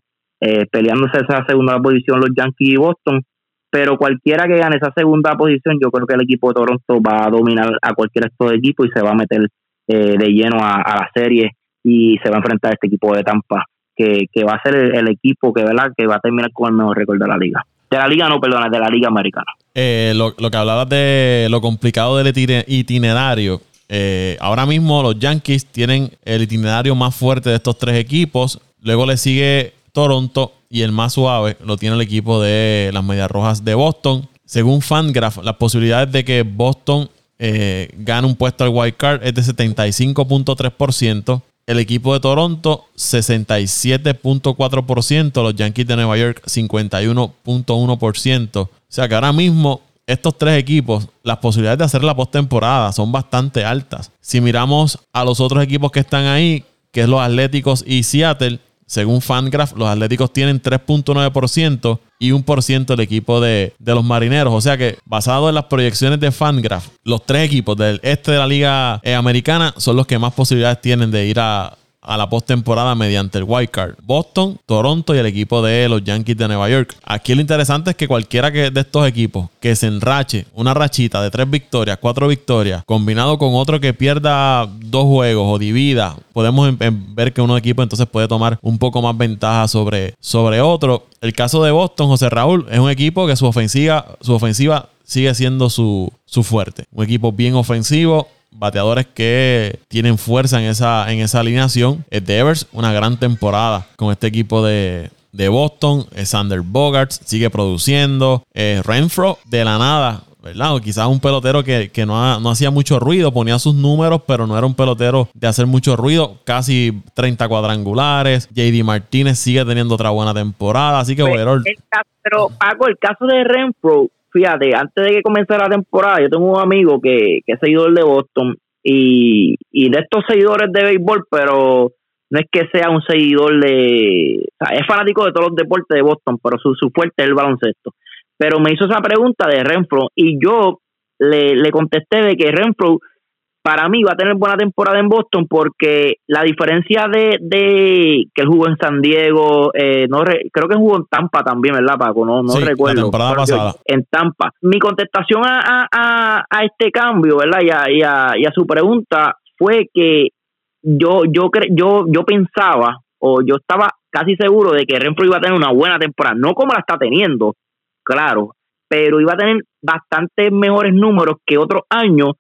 peleándose esa segunda posición los Yankees y Boston, pero cualquiera que gane esa segunda posición, yo creo que el equipo de Toronto va a dominar a cualquier estos equipo y se va a meter de lleno a la serie y se va a enfrentar a este equipo de Tampa, que, va a ser el, equipo que, que va a terminar con el mejor récord de la liga. De la liga, no, perdona, de la liga americana. Eh, lo, que hablabas de lo complicado del itinerario. Eh, ahora mismo los Yankees tienen el itinerario más fuerte de estos tres equipos. Luego le sigue Toronto y el más suave lo tiene el equipo de las Medias Rojas de Boston. Según Fangraph, las posibilidades de que Boston eh, gane un puesto al wild card es de 75.3%. El equipo de Toronto, 67.4%. Los Yankees de Nueva York, 51.1%. O sea que ahora mismo estos tres equipos, las posibilidades de hacer la postemporada son bastante altas. Si miramos a los otros equipos que están ahí, que es los Atléticos y Seattle, Según Fangraph, los Atléticos tienen 3.9% y 1% el equipo de, de, los marineros. O sea que, basado en las proyecciones de Fangraph, los tres equipos del este de la Liga eh, Americana son los que más posibilidades tienen de ir a, a la postemporada mediante el wild card. Boston, Toronto y el equipo de los Yankees de Nueva York. Aquí lo interesante es que cualquiera que de estos equipos que se enrache una rachita de tres victorias, cuatro victorias, combinado con otro que pierda dos juegos o divida, podemos ver que uno equipo entonces puede tomar un poco más ventaja sobre, sobre otro. El caso de Boston, José Raúl, es un equipo que su ofensiva, su ofensiva sigue siendo su, su fuerte. Un equipo bien ofensivo, bateadores que tienen fuerza en esa, en esa alineación. Devers, una gran temporada con este equipo de, Boston. Sander Bogarts sigue produciendo. Renfro de la nada. ¿verdad? O quizás un pelotero que, no, no, hacía mucho ruido, ponía sus números, pero no era un pelotero de hacer mucho ruido. Casi 30 cuadrangulares. JD Martínez sigue teniendo otra buena temporada. Así que, pues, Pero, Paco, el caso de Renfro fíjate, antes de que comenzara la temporada, yo tengo un amigo que, que es seguidor de Boston y, y de estos seguidores de béisbol, pero no es que sea un seguidor de... Es fanático de todos los deportes de Boston, pero su, su fuerte es el baloncesto. Pero me hizo esa pregunta de Renfro y yo le, le contesté de que Renfro para mí va a tener buena temporada en Boston porque la diferencia de, de que él jugó en San Diego, eh, no creo que jugó en Tampa también, ¿verdad, Paco? No, no recuerdo. En Tampa. Mi contestación a, a, a, este cambio, ¿verdad? Y a, y, a, y a su pregunta fue que yo, yo, yo, yo pensaba o yo estaba casi seguro de que Renfro iba a tener una buena temporada, no como la está teniendo, claro, pero iba a tener bastantes mejores números que otros años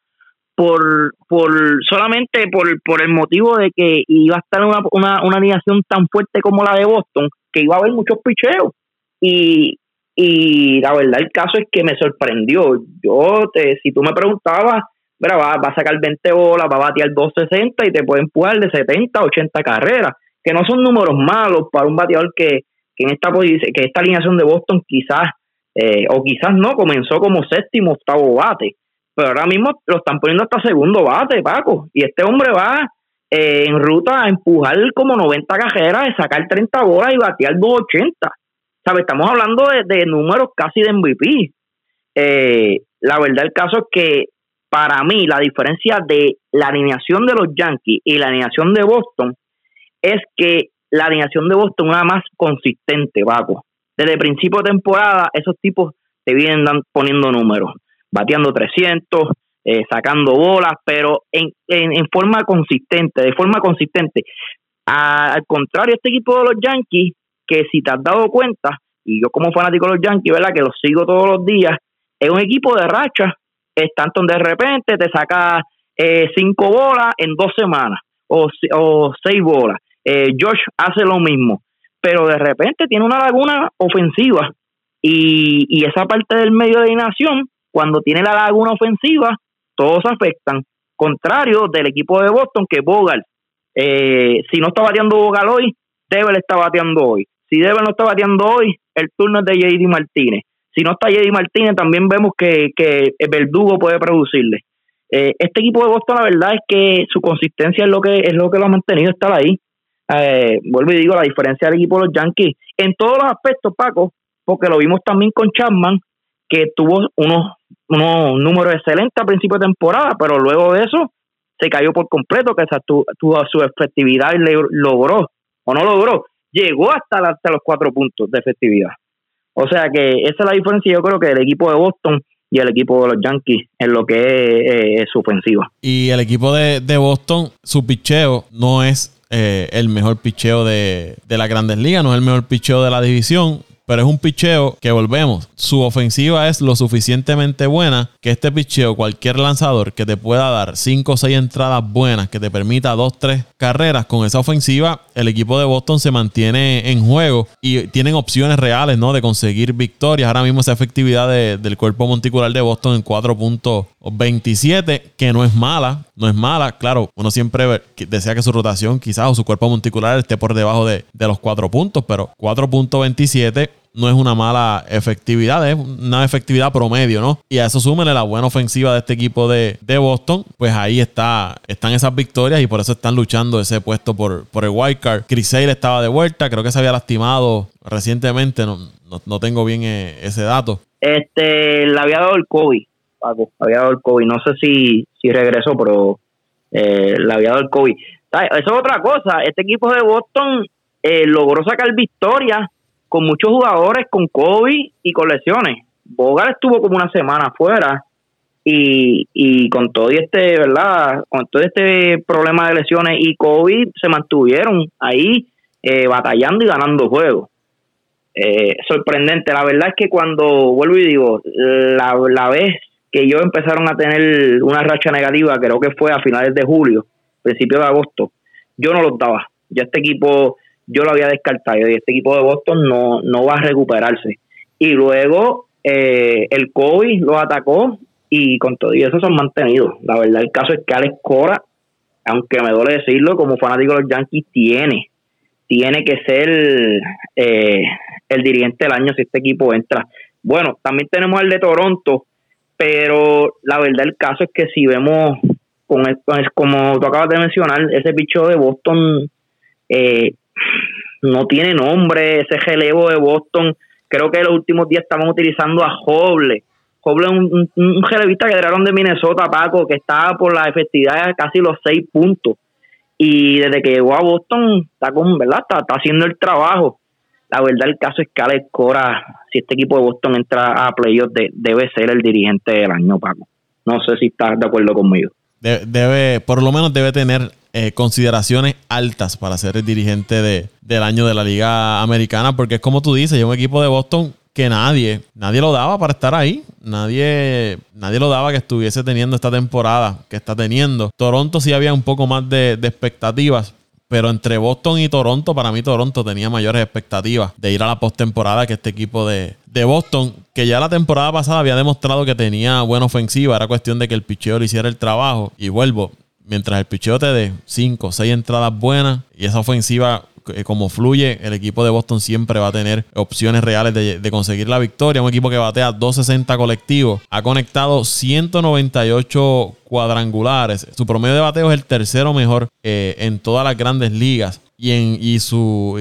por, por solamente por, por el motivo de que iba a estar una, una, una alineación tan fuerte como la de Boston, que iba a haber muchos picheos. Y, y la verdad, el caso es que me sorprendió. Yo, te, si tú me preguntabas, mira, va, va a sacar 20 bolas, va a batear 260 y te puede empujar de 70 a 80 carreras, que no son números malos para un bateador que, que en esta que esta alineación de Boston quizás, eh, o quizás no, comenzó como séptimo, octavo bate pero ahora mismo lo están poniendo hasta segundo bate, Paco. Y este hombre va eh, en ruta a empujar como 90 cajeras, de sacar 30 bolas y batear 280. ¿Sabes? Estamos hablando de, números casi de MVP. Eh, la verdad, el caso es que para mí la diferencia de la alineación de los Yankees y la alineación de Boston es que la alineación de Boston es más consistente, Paco. Desde principio de temporada, esos tipos te vienen poniendo números bateando 300, eh, sacando bolas, pero en, en, forma consistente, de forma consistente. al contrario, este equipo de los Yankees, que si te has dado cuenta, y yo como fanático de los Yankees, ¿verdad? Que los sigo todos los días, es un equipo de racha. Stanton de repente te saca eh, cinco bolas en dos semanas o, o seis bolas. Eh, Josh hace lo mismo, pero de repente tiene una laguna ofensiva y, y esa parte del medio de nación cuando tiene la laguna ofensiva, todos afectan. Contrario del equipo de Boston, que Bogal, eh, si no está bateando Bogal hoy, Devil está bateando hoy. Si Devil no está bateando hoy, el turno es de JD Martínez. Si no está JD Martínez, también vemos que, que el Verdugo puede producirle. Eh, este equipo de Boston, la verdad es que su consistencia es lo que es lo que lo ha mantenido estar ahí. Eh, vuelvo y digo, la diferencia del equipo de los Yankees en todos los aspectos, Paco, porque lo vimos también con Chapman, que tuvo unos, unos números excelentes a principio de temporada, pero luego de eso se cayó por completo, que esa tuvo, su efectividad y le logró, o no logró, llegó hasta, hasta los cuatro puntos de efectividad. O sea que esa es la diferencia, yo creo que el equipo de Boston y el equipo de los Yankees en lo que es, eh, su ofensiva. Y el equipo de, Boston, su picheo no es eh, el mejor picheo de, de las grandes ligas, no es el mejor picheo de la división pero es un picheo que volvemos. Su ofensiva es lo suficientemente buena que este picheo, cualquier lanzador que te pueda dar 5 o 6 entradas buenas, que te permita 2 3 carreras, con esa ofensiva, el equipo de Boston se mantiene en juego y tienen opciones reales, ¿no? De conseguir victorias. Ahora mismo esa efectividad del cuerpo monticular de Boston en 4.27, que no es mala, no es mala. Claro, uno siempre desea que su rotación quizás o su cuerpo monticular esté por debajo de, de los 4 puntos, pero 4.27 no es una mala efectividad, es una efectividad promedio, ¿no? Y a eso súmele la buena ofensiva de este equipo de, Boston, pues ahí está, están esas victorias y por eso están luchando ese puesto por, por el wild card. Chris Sale estaba de vuelta, creo que se había lastimado recientemente, no, no, tengo bien eh, ese dato. Este, le había dado el COVID, Paco, había dado el COVID, no sé si, si regresó, pero eh, le había dado el COVID. Eso es otra cosa, este equipo de Boston eh, logró sacar victorias con muchos jugadores con COVID y con lesiones. Bogar estuvo como una semana afuera y, y con todo este, ¿verdad? Con todo este problema de lesiones y COVID se mantuvieron ahí eh, batallando y ganando juegos. Eh, sorprendente, la verdad es que cuando vuelvo y digo, la, la vez que ellos empezaron a tener una racha negativa, creo que fue a finales de julio, principio de agosto, yo no los daba. Ya este equipo yo lo había descartado y este equipo de Boston no, no va a recuperarse. Y luego eh, el COVID lo atacó y con todo y eso se han mantenido. La verdad, el caso es que Alex Cora, aunque me duele decirlo, como fanático de los Yankees, tiene, tiene que ser eh, el dirigente del año si este equipo entra. Bueno, también tenemos el de Toronto, pero la verdad, el caso es que si vemos, con, como tú acabas de mencionar, ese picho de Boston eh, no tiene nombre, ese relevo de Boston. Creo que los últimos días estaban utilizando a Hoble. Hoble es un, un, relevista que trajeron de Minnesota, Paco, que estaba por la efectividad de casi los seis puntos. Y desde que llegó a Boston, está, con, ¿verdad? Está, haciendo el trabajo. La verdad, el caso es que Alex Cora, si este equipo de Boston entra a playoffs, debe ser el dirigente del año, Paco. No sé si estás de acuerdo conmigo. Debe, por lo menos debe tener eh, consideraciones altas para ser el dirigente de, del año de la Liga Americana, porque es como tú dices, hay un equipo de Boston que nadie, nadie lo daba para estar ahí. Nadie, nadie lo daba que estuviese teniendo esta temporada que está teniendo. Toronto sí había un poco más de expectativas, pero entre Boston y Toronto, para mí Toronto tenía mayores expectativas de ir a la postemporada que este equipo de, de, Boston, que ya la temporada pasada había demostrado que tenía buena ofensiva. Era cuestión de que el picheo le hiciera el trabajo. Y vuelvo, mientras el picheo te dé 5 o 6 entradas buenas y esa ofensiva como fluye, el equipo de Boston siempre va a tener opciones reales de, conseguir la victoria. Un equipo que batea 260 colectivos, ha conectado 198 cuadrangulares. Su promedio de bateo es el tercero mejor eh, en todas las grandes ligas. Y, en, y su.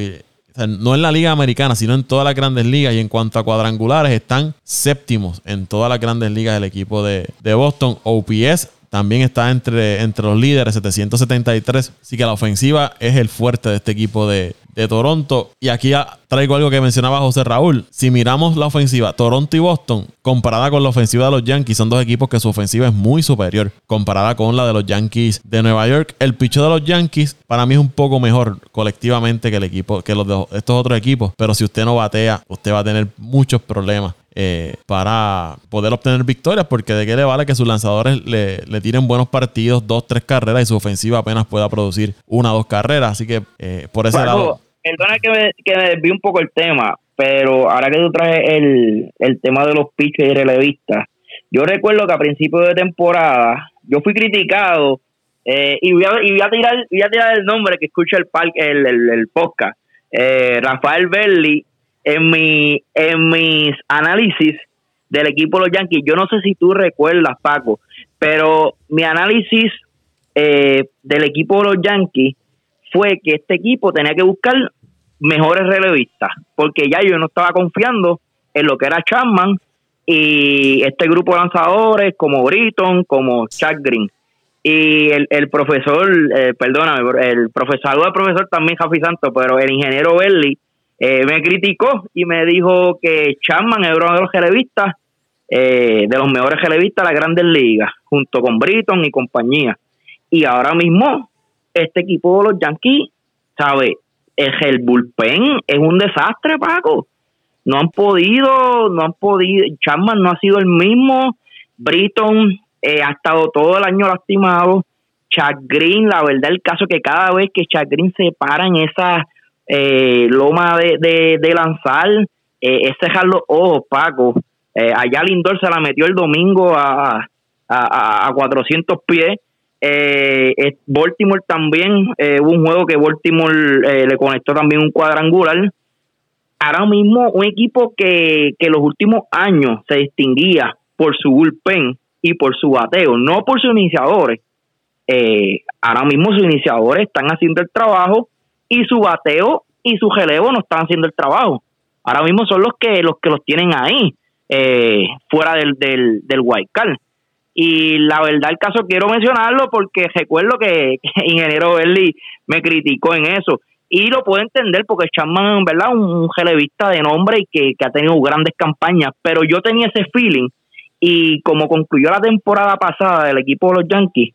no en la liga americana, sino en todas las grandes ligas. Y en cuanto a cuadrangulares, están séptimos en todas las grandes ligas del equipo de, de Boston. OPS también está entre, entre los líderes, 773. Así que la ofensiva es el fuerte de este equipo de, Toronto. Y aquí traigo algo que mencionaba José Raúl. Si miramos la ofensiva, Toronto y Boston, comparada con la ofensiva de los Yankees, son dos equipos que su ofensiva es muy superior comparada con la de los Yankees de Nueva York. El picho de los Yankees para mí es un poco mejor colectivamente que el equipo, que los de estos otros equipos. Pero si usted no batea, usted va a tener muchos problemas eh, para poder obtener victorias, porque de qué le vale que sus lanzadores le, tiren buenos partidos, dos, tres carreras y su ofensiva apenas pueda producir una o dos carreras. Así que eh, por ese lado. Perdona que me, que me desvíe un poco el tema, pero ahora que tú traes el, el tema de los pitches y relevistas, yo recuerdo que a principio de temporada yo fui criticado eh, y, voy a, y voy a tirar voy a tirar el nombre que escucha el, el, el, el podcast. Rafael Berli en, mi, en mis análisis del equipo de los Yankees, yo no sé si tú recuerdas, Paco, pero mi análisis eh, del equipo de los Yankees fue que este equipo tenía que buscar mejores relevistas, porque ya yo no estaba confiando en lo que era Chapman y este grupo de lanzadores como Britton, como Chuck Green. Y el, el profesor, eh, perdóname, el profesor, el profesor también Javi Santos, pero el ingeniero Berli eh, me criticó y me dijo que Chapman era uno de los relevistas, eh, de los mejores relevistas de las grandes ligas, junto con Britton y compañía. Y ahora mismo, este equipo de los Yankees, ¿sabe? El, bullpen es un desastre, Paco. No han podido, no han podido, Chapman no ha sido el mismo, Britton eh, ha estado todo el año lastimado, Chad Green, la verdad el caso que cada vez que Chad Green se para en esa eh, loma de, de, lanzar, eh, es dejar los ojos, Paco. Eh, allá Lindor se la metió el domingo a, a, a 400 pies. Eh, Baltimore también, hubo un juego que Baltimore le conectó también un cuadrangular. ahora mismo un equipo que, que los últimos años se distinguía por su bullpen y por su bateo, no por sus iniciadores. Eh, ahora mismo sus iniciadores están haciendo el trabajo y su bateo y su relevo no están haciendo el trabajo. Ahora mismo son los que los que los tienen ahí, eh, fuera del, del, del Y la verdad, el caso quiero mencionarlo porque recuerdo que, Ingeniero Berli me criticó en eso. Y lo puedo entender porque Chapman, ¿verdad? Un, relevista de nombre y que, que ha tenido grandes campañas. Pero yo tenía ese feeling y como concluyó la temporada pasada del equipo de los Yankees,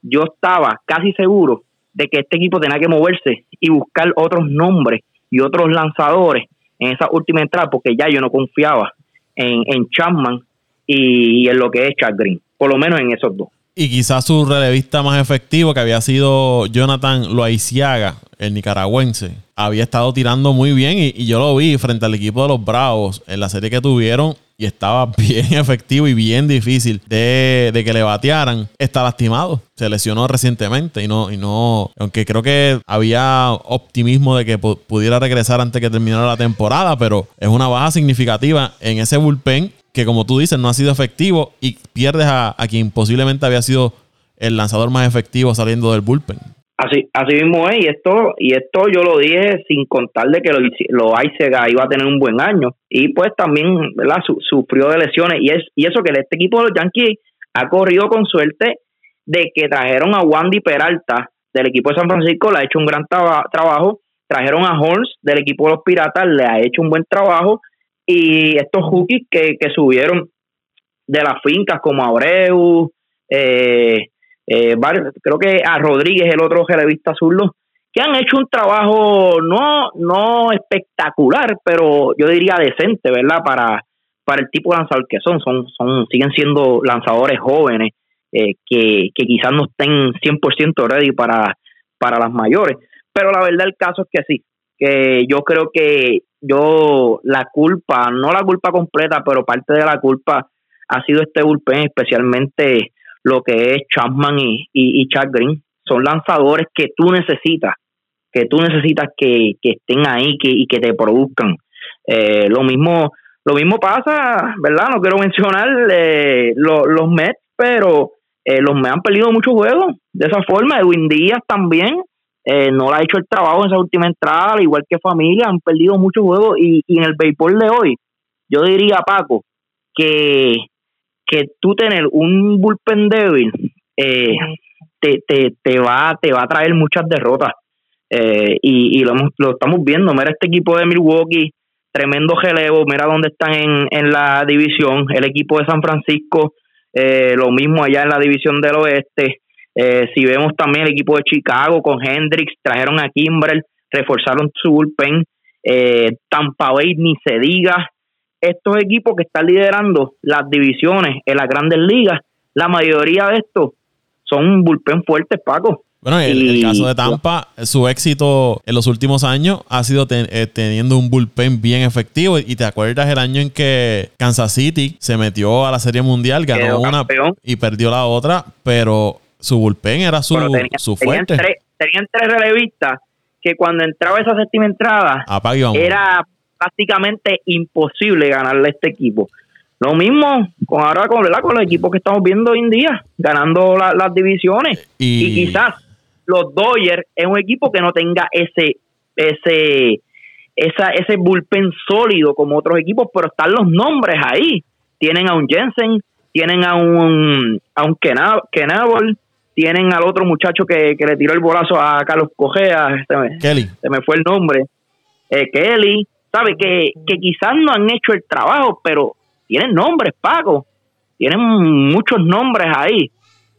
yo estaba casi seguro de que este equipo tenía que moverse y buscar otros nombres y otros lanzadores en esa última entrada, porque ya yo no confiaba en, en Chapman y, en lo que es Chad Green, por lo menos en esos dos. Y quizás su relevista más efectivo, que había sido Jonathan Loaiziaga, el nicaragüense, había estado tirando muy bien y, yo lo vi frente al equipo de los Bravos en la serie que tuvieron y estaba bien efectivo y bien difícil de, que le batearan, está lastimado. Se lesionó recientemente y no, y no, aunque creo que había optimismo de que pudiera regresar antes que terminara la temporada, pero es una baja significativa en ese bullpen que como tú dices no ha sido efectivo y pierdes a, a quien posiblemente había sido el lanzador más efectivo saliendo del bullpen. Así, así mismo es, y esto, y esto yo lo dije sin contar de que lo, lo iba a tener un buen año, y pues también ¿verdad? sufrió de lesiones, y, es, y eso que este equipo de los Yankees ha corrido con suerte de que trajeron a Wandy Peralta del equipo de San Francisco, le ha hecho un gran trabajo, trajeron a Holmes del equipo de los Piratas, le ha hecho un buen trabajo, y estos hookies que, que subieron de las fincas como Abreu, eh, eh, creo que a Rodríguez, el otro relevista zurdo, que han hecho un trabajo no, no espectacular, pero yo diría decente, ¿verdad? Para, para el tipo de lanzador que son, son, son siguen siendo lanzadores jóvenes eh, que, que quizás no estén 100% ready para, para las mayores, pero la verdad el caso es que sí, que yo creo que yo la culpa, no la culpa completa, pero parte de la culpa ha sido este bullpen, especialmente lo que es Chapman y, y, Chad Green. Son lanzadores que tú necesitas, que tú necesitas que, estén ahí que, y que te produzcan. Eh, lo mismo lo mismo pasa, ¿verdad? No quiero mencionar eh, los Mets, pero eh, los Mets han perdido muchos juegos. De esa forma, Edwin Díaz también no le ha hecho el trabajo en esa última entrada, igual que familia, han perdido muchos juegos. Y, y en el béisbol de hoy, yo diría, Paco, que que tú tener un bullpen débil eh, te, te, te, va, te va a traer muchas derrotas. Eh, y, y lo, lo, estamos viendo. Mira este equipo de Milwaukee, tremendo relevo. Mira dónde están en, en la división. El equipo de San Francisco, eh, lo mismo allá en la división del oeste. Si vemos también el equipo de Chicago con Hendrix, trajeron a Kimbrel, reforzaron su bullpen. Tampa Bay ni se diga estos equipos que están liderando las divisiones en las grandes ligas, la mayoría de estos son bullpen fuertes, Paco. Bueno, en el, caso de Tampa, su éxito en los últimos años ha sido eh, teniendo un bullpen bien efectivo. Y te acuerdas el año en que Kansas City se metió a la Serie Mundial, ganó una y perdió la otra, pero su bullpen era su, su fuerte. Tenían tres, relevistas que cuando entraba esa séptima entrada era prácticamente imposible ganarle a este equipo. Lo mismo con ahora con, con los equipos que estamos viendo hoy en día, ganando las divisiones. Y, quizás los Dodgers es un equipo que no tenga ese, ese, esa, ese bullpen sólido como otros equipos, pero están los nombres ahí. Tienen a un Jensen, tienen a un, a un Kenable, tienen al otro muchacho que, le tiró el bolazo a Carlos Cogea, se me, Kelly. se me fue el nombre, eh, Kelly, ¿sabe? Que, que quizás no han hecho el trabajo, pero tienen nombres, Paco. Tienen muchos nombres ahí.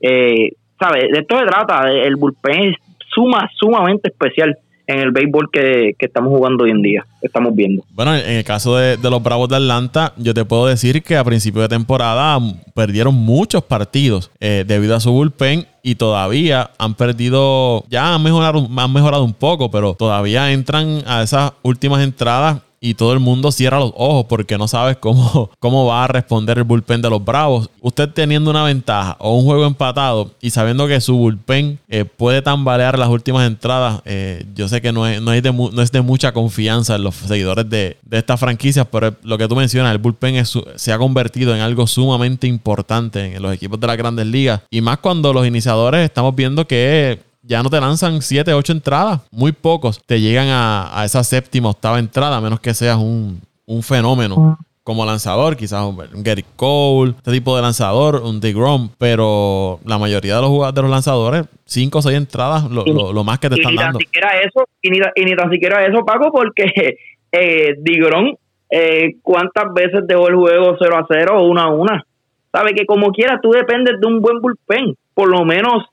Eh, ¿Sabe? De esto se trata. El bullpen es suma, sumamente especial en el béisbol que, estamos jugando hoy en día, estamos viendo. Bueno, en el caso de, los Bravos de Atlanta, yo te puedo decir que a principio de temporada perdieron muchos partidos eh, debido a su bullpen y todavía han perdido, ya han mejorado, han mejorado un poco, pero todavía entran a esas últimas entradas y todo el mundo cierra los ojos porque no sabes cómo, cómo va a responder el bullpen de los Bravos. Usted teniendo una ventaja o un juego empatado y sabiendo que su bullpen eh, puede tambalear las últimas entradas, eh, yo sé que no es, no, de, no es de mucha confianza en los seguidores de, de estas franquicias, pero lo que tú mencionas, el bullpen se ha convertido en algo sumamente importante en los equipos de las grandes ligas y más cuando los iniciadores estamos viendo que ya no te lanzan 7, 8 entradas. Muy pocos te llegan a, esa séptima, octava entrada, a menos que seas un, fenómeno como lanzador, quizás un Gary Cole, este tipo de lanzador, un DeGrom, pero la mayoría de los jugadores de los lanzadores, 5 o 6 entradas, lo, más que te están dando. Ni siquiera eso, y ni, ni tan siquiera eso, Paco, porque eh, DeGrom, eh, ¿cuántas veces dejó el juego 0 a 0 o 1 a 1? Sabe que como quiera tú dependes de un buen bullpen, por lo menos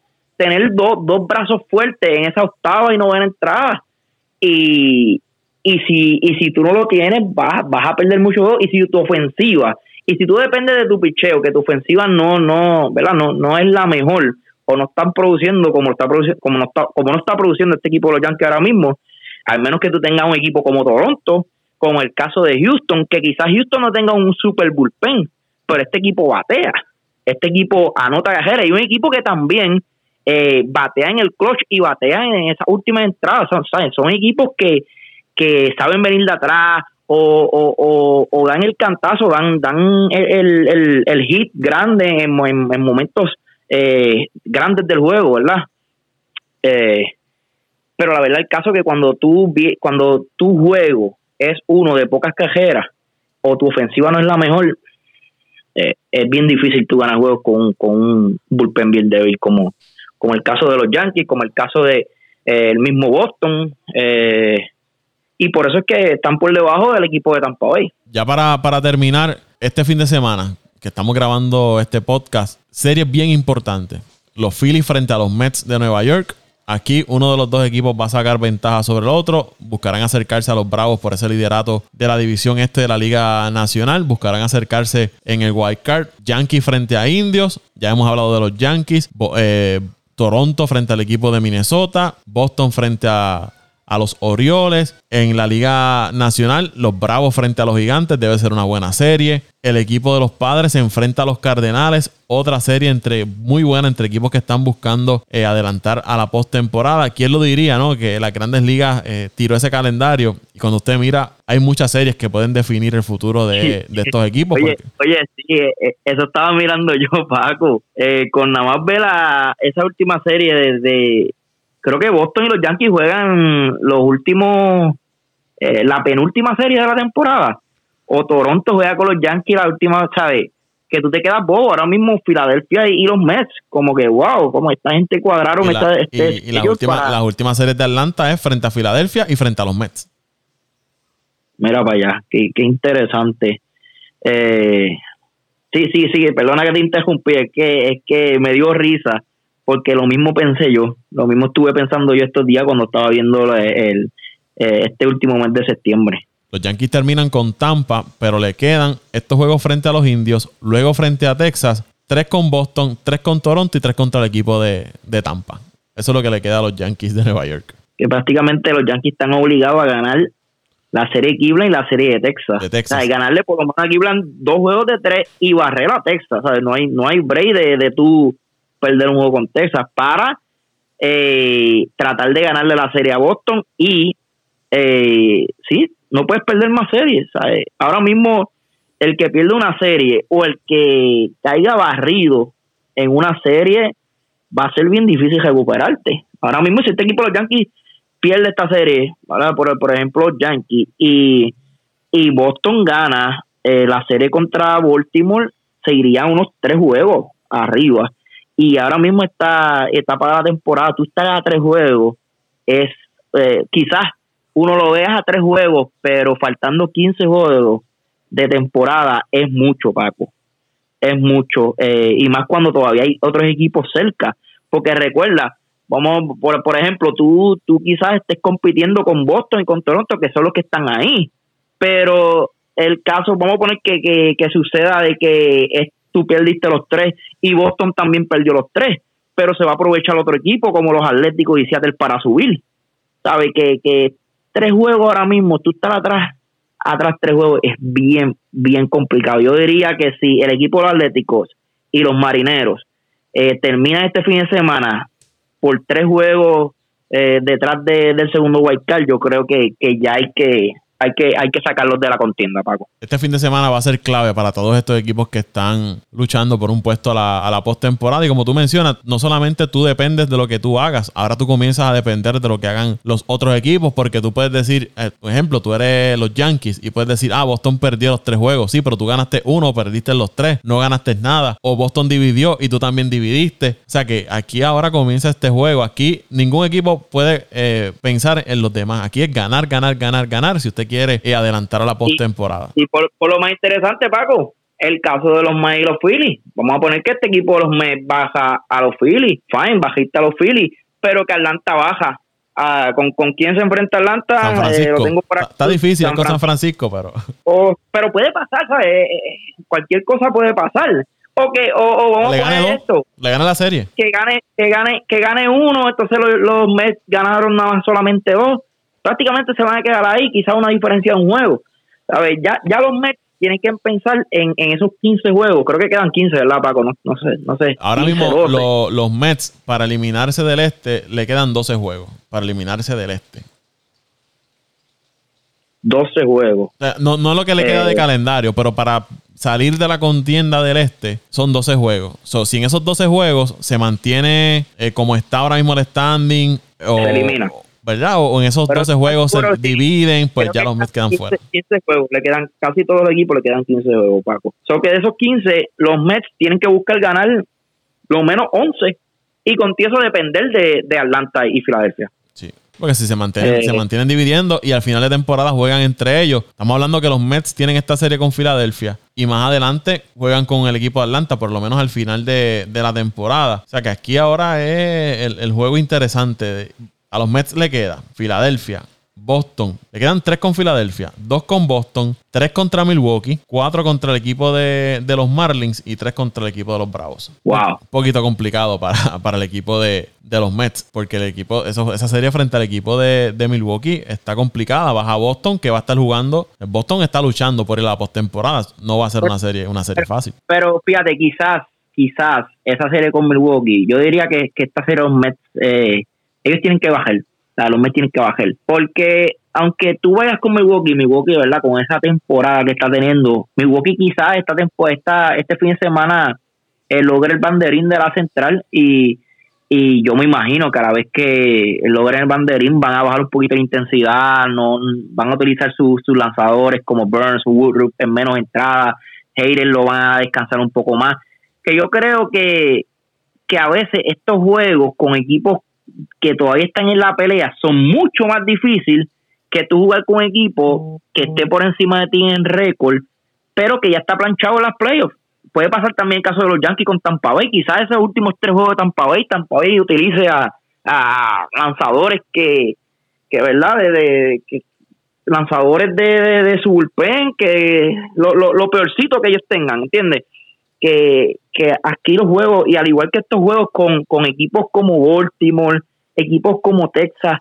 tener dos, dos brazos fuertes en esa octava y novena entrada. Y, y si, y si tú no lo tienes, vas, vas a perder mucho Y si tu ofensiva, y si tú dependes de tu picheo, que tu ofensiva no, no, ¿verdad? No, no es la mejor, o no están produciendo como está produciendo, como no está, como no está produciendo este equipo de los Yankees ahora mismo, al menos que tú tengas un equipo como Toronto, como el caso de Houston, que quizás Houston no tenga un super bullpen, pero este equipo batea, este equipo anota cajera, y un equipo que también eh, batea en el clutch y batea en esa última entrada. Son, son equipos que, que saben venir de atrás o, o, dan el cantazo, dan, dan el, el, hit grande en, momentos eh, grandes del juego, ¿verdad? Eh, pero la verdad el caso es que cuando tú cuando tu juego es uno de pocas cajeras o tu ofensiva no es la mejor, eh, es bien difícil tú ganar juegos con, con un bullpen bien débil como, como el caso de los Yankees, como el caso de eh, el mismo Boston, eh, y por eso es que están por debajo del equipo de Tampa Bay. Ya para, para terminar, este fin de semana que estamos grabando este podcast, series bien importantes. Los Phillies frente a los Mets de Nueva York. Aquí uno de los dos equipos va a sacar ventaja sobre el otro. Buscarán acercarse a los Bravos por ese liderato de la división este de la Liga Nacional. Buscarán acercarse en el Wild Card. Yankees frente a Indios. Ya hemos hablado de los Yankees. Eh, Toronto frente al equipo de Minnesota, Boston frente a, a los Orioles. En la Liga Nacional, los Bravos frente a los Gigantes debe ser una buena serie. El equipo de los Padres se enfrenta a los Cardenales. Otra serie entre muy buena entre equipos que están buscando eh, adelantar a la postemporada. ¿Quién lo diría, no? Que las Grandes Ligas eh, tiró ese calendario y cuando usted mira, hay muchas series que pueden definir el futuro de, estos equipos. Oye, oye, sí, eh, eso estaba mirando yo, Paco. con nada más ver esa última serie de creo que Boston y los Yankees juegan los últimos, eh, la penúltima serie de la temporada. O Toronto juega con los Yankees la última, ¿sabes? Que tú te quedas bobo. Ahora mismo Filadelfia y, los Mets, como que wow, como esta gente cuadraron. Y, la, este, las últimas series de Atlanta es frente a Filadelfia y frente a los Mets. Mira para allá, qué, qué interesante. Eh, sí, sí, sí, perdona que te interrumpí, es que, es que me dio risa porque lo mismo pensé yo, lo mismo estuve pensando yo estos días cuando estaba viendo el, eh, este último mes de septiembre. Los Yankees terminan con Tampa, pero le quedan estos juegos frente a los Indios, luego frente a Texas, tres con Boston, tres con Toronto y tres contra el equipo de, Tampa. Eso es lo que le queda a los Yankees de Nueva York. Que prácticamente los Yankees están obligados a ganar la serie Cleveland y la serie de Texas. De O sea, y ganarle por lo menos a Cleveland dos juegos de tres y barrer a Texas. ¿sabes? No hay, no hay break de, de tú perder un juego con Texas para eh, tratar de ganarle la serie a Boston y eh, sí, no puedes perder más series. Ahora mismo el que pierde una serie o el que caiga barrido en una serie va a ser bien difícil recuperarte. Ahora mismo si este equipo de los Yankees pierde esta serie, por, por ejemplo los Yankees y, y Boston gana eh, la serie contra Baltimore, se irían unos tres juegos arriba y ahora mismo está etapa de la temporada, tú estás a tres juegos, es eh, quizás uno lo veas a tres juegos, pero faltando 15 juegos de temporada es mucho, Paco. Es mucho. Eh, y más cuando todavía hay otros equipos cerca. Porque recuerda, vamos, por, por ejemplo, tú, tú quizás estés compitiendo con Boston y con Toronto, que son los que están ahí. Pero el caso, vamos a poner que, que, que suceda de que tú perdiste los tres y Boston también perdió los tres, pero se va a aprovechar otro equipo como los Atléticos y Seattle para subir. Sabe que, que tres juegos ahora mismo, tú estás atrás atrás tres juegos es bien, bien complicado. Yo diría que si el equipo de los Atléticos y los Marineros eh, terminan este fin de semana por tres juegos eh, detrás del segundo wild card, yo creo que, que ya hay que hay que, hay que sacarlos de la contienda, Paco. Este fin de semana va a ser clave para todos estos equipos que están luchando por un puesto a la, a la postemporada. Y como tú mencionas, no solamente tú dependes de lo que tú hagas, ahora tú comienzas a depender de lo que hagan los otros equipos, porque tú puedes decir, eh, por ejemplo, tú eres los Yankees y puedes decir, ah, Boston perdió los tres juegos. Sí, pero tú ganaste uno, perdiste los tres, no ganaste nada. O Boston dividió y tú también dividiste. O sea que aquí ahora comienza este juego. Aquí ningún equipo puede eh, pensar en los demás. Aquí es ganar, ganar, ganar, ganar. Si usted quiere eh, adelantar a la postemporada. Y, por, lo más interesante, Paco, el caso de los Mets y los Phillies. Vamos a poner que este equipo de los Mets baja a los Phillies, fine, bajista a los Phillies, pero que Atlanta baja. Ah, ¿con, ¿Con quién se enfrenta Atlanta? San Francisco. Eh, está, difícil con San Francisco, pero... pero puede pasar, ¿sabes? Eh, cualquier cosa puede pasar. O, que, o, vamos a poner esto. Le gana la serie. Que gane, que gane, que gane uno, entonces los, los Mets ganaron nada más solamente dos prácticamente se van a quedar ahí, quizás una diferencia de un juego. ver, Ya, ya los Mets tienen que pensar en, esos 15 juegos. Creo que quedan 15, ¿verdad, Paco? No, no sé, no sé. Ahora mismo los Mets, para eliminarse del este, le quedan 12 juegos. Para eliminarse del este. 12 juegos. no, no lo que le queda de eh. calendario, pero para salir de la contienda del este son 12 juegos. si en esos 12 juegos se mantiene eh, como está ahora mismo el standing, o, se elimina. ¿Verdad? O, en esos 12 juegos se dividen, pues ya los Mets quedan fuera. 15 juegos, le quedan, casi todos los equipos le quedan 15 juegos, Paco. So que de esos 15, los Mets tienen que buscar ganar lo menos 11 y con eso depender de, de Atlanta y Filadelfia. Sí. Porque si se mantienen, se eh. mantienen dividiendo y al final de temporada juegan entre ellos. Estamos hablando que los Mets tienen esta serie con Filadelfia y más adelante juegan con el equipo de Atlanta, por lo menos al final de, de la temporada. O sea que aquí ahora es el, el juego interesante. A los Mets le queda Filadelfia, Boston. Le quedan tres con Filadelfia, dos con Boston, tres contra Milwaukee, cuatro contra el equipo de, los Marlins y tres contra el equipo de los Bravos. Wow. Un poquito complicado para, para el equipo de, los Mets, porque el equipo, esa serie frente al equipo de, Milwaukee está complicada. Baja Boston, que va a estar jugando. Boston está luchando por la postemporada. No va a ser una serie, una serie fácil. Pero fíjate, quizás, quizás esa serie con Milwaukee, yo diría que, que esta serie los Mets. Eh, ellos tienen que bajar. Sea, los Mets tienen que bajar. Porque aunque tú vayas con Milwaukee, Milwaukee, ¿verdad? Con esa temporada que está teniendo, Milwaukee quizás esta temporada, este fin de semana eh, logre el banderín de la central y, y yo me imagino que a la vez que logren el banderín van a bajar un poquito la intensidad, no van a utilizar sus, lanzadores como Burns, Woodruff en menos entradas, Hayden lo van a descansar un poco más. Que yo creo que, que a veces estos juegos con equipos que todavía están en la pelea son mucho más difíciles que tú jugar con un equipo que esté por encima de ti en récord, pero que ya está planchado en las playoffs. Puede pasar también el caso de los Yankees con Tampa Bay. Quizás esos últimos tres juegos de Tampa Bay, Tampa Bay utilice a, lanzadores que, que verdad, de, lanzadores de, de, su bullpen, que lo, lo, lo peorcito que ellos tengan, ¿entiendes? Que, que aquí los juegos, y al igual que estos juegos con, con equipos como Baltimore, equipos como Texas,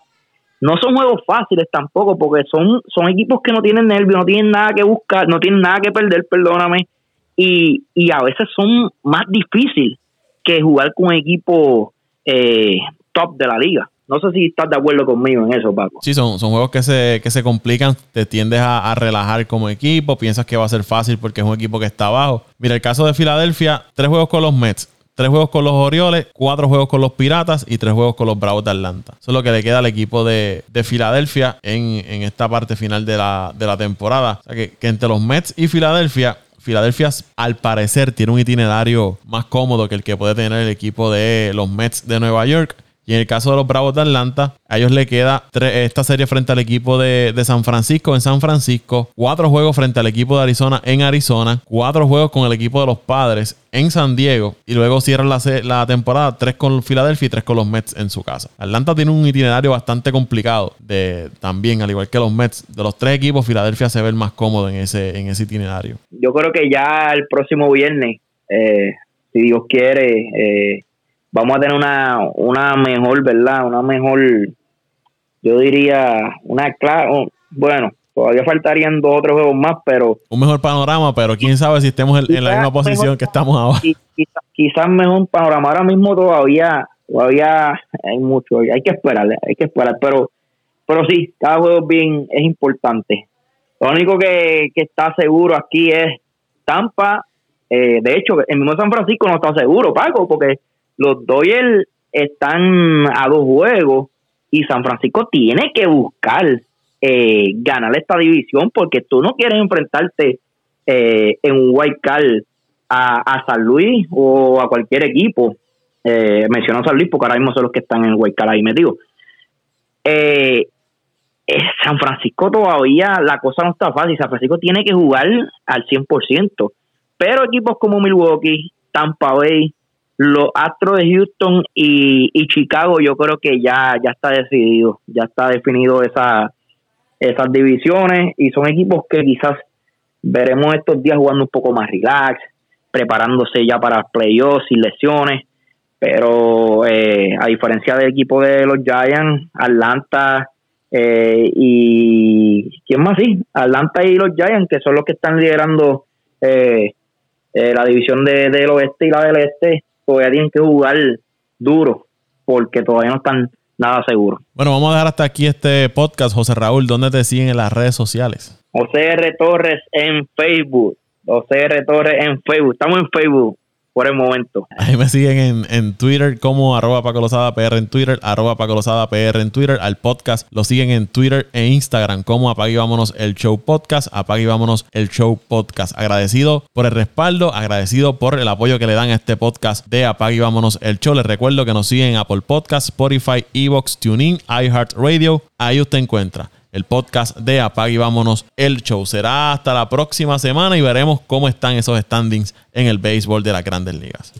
no son juegos fáciles tampoco, porque son, son equipos que no tienen nervios, no tienen nada que buscar, no tienen nada que perder, perdóname, y, y a veces son más difíciles que jugar con equipos eh, top de la liga. No sé si estás de acuerdo conmigo en eso, Paco. Sí, son, son juegos que se, que se complican, te tiendes a, relajar como equipo, piensas que va a ser fácil porque es un equipo que está abajo. Mira, el caso de Filadelfia, tres juegos con los Mets, tres juegos con los Orioles, cuatro juegos con los Piratas y tres juegos con los Bravos de Atlanta. Eso es lo que le queda al equipo de, Filadelfia en, esta parte final de la, temporada. O sea que, que entre los Mets y Filadelfia Filadelfia al parecer tiene un itinerario más cómodo que el que puede tener el equipo de los Mets de Nueva York. Y en el caso de los Bravos de Atlanta, a ellos le queda esta serie frente al equipo de, San Francisco en San Francisco, cuatro juegos frente al equipo de Arizona en Arizona, cuatro juegos con el equipo de los Padres en San Diego y luego cierran la, la temporada tres con Filadelfia y tres con los Mets en su casa. Atlanta tiene un itinerario bastante complicado de también, al igual que los Mets, de los tres equipos, Filadelfia se ve el más cómodo en ese, en ese itinerario. Yo creo que ya el próximo viernes, eh, si Dios quiere, eh, vamos a tener una, una mejor, ¿verdad? Una mejor, yo diría, una claro, bueno, Todavía faltarían dos o tres juegos más, pero... Un mejor panorama, pero quién sabe si estemos en, la misma posición que estamos ahora. Quizás mejor panorama. Ahora mismo todavía todavía hay mucho, hay que esperar, hay que esperar, pero pero sí, cada juego bien es importante. Lo único que, está seguro aquí es Tampa. Eh, de hecho, el mismo San Francisco no está seguro, Paco, porque los Dodgers están a dos juegos y San Francisco tiene que buscar eh, ganar esta división porque tú no quieres enfrentarte eh, en un card a, San Luis o a cualquier equipo. Eh, mencionó San Luis porque ahora mismo son los que están en el ahí metidos. Eh, San Francisco todavía la cosa no está fácil. San Francisco tiene que jugar al 100%. Pero equipos como Milwaukee, Tampa Bay, los Astros de Houston y, Chicago, yo creo que ya, ya está decidido. Ya está definido esa, esas divisiones y son equipos que quizás veremos estos días jugando un poco más relax, preparándose ya para playoffs y lesiones. Pero eh, a diferencia del equipo de los Giants, Atlanta, eh, y quién más sí, Atlanta y los Giants, que son los que están liderando eh, eh, la división de, del oeste y la del este, todavía tienen que jugar duro, porque todavía no están nada seguros. Bueno, vamos a dejar hasta aquí este podcast. José Raúl, ¿dónde te siguen en las redes sociales? José R. Torres en Facebook. José R. Torres en Facebook. Estamos en Facebook por el momento. Ahí me siguen en, Twitter como arroba Paco PR en Twitter, arroba Paco PR en Twitter. Al podcast lo siguen en Twitter e Instagram como Apague Vámonos el Show Podcast, Apague Vámonos el Show Podcast. Agradecido por el respaldo, agradecido por el apoyo que le dan a este podcast de Apague Vámonos el Show. Les recuerdo que nos siguen en Apple Podcast, Spotify, Evox, TuneIn, iHeartRadio. Ahí usted encuentra el podcast de Apague y Vámonos el show. Será hasta la próxima semana y veremos cómo están esos standings en el béisbol de las grandes ligas.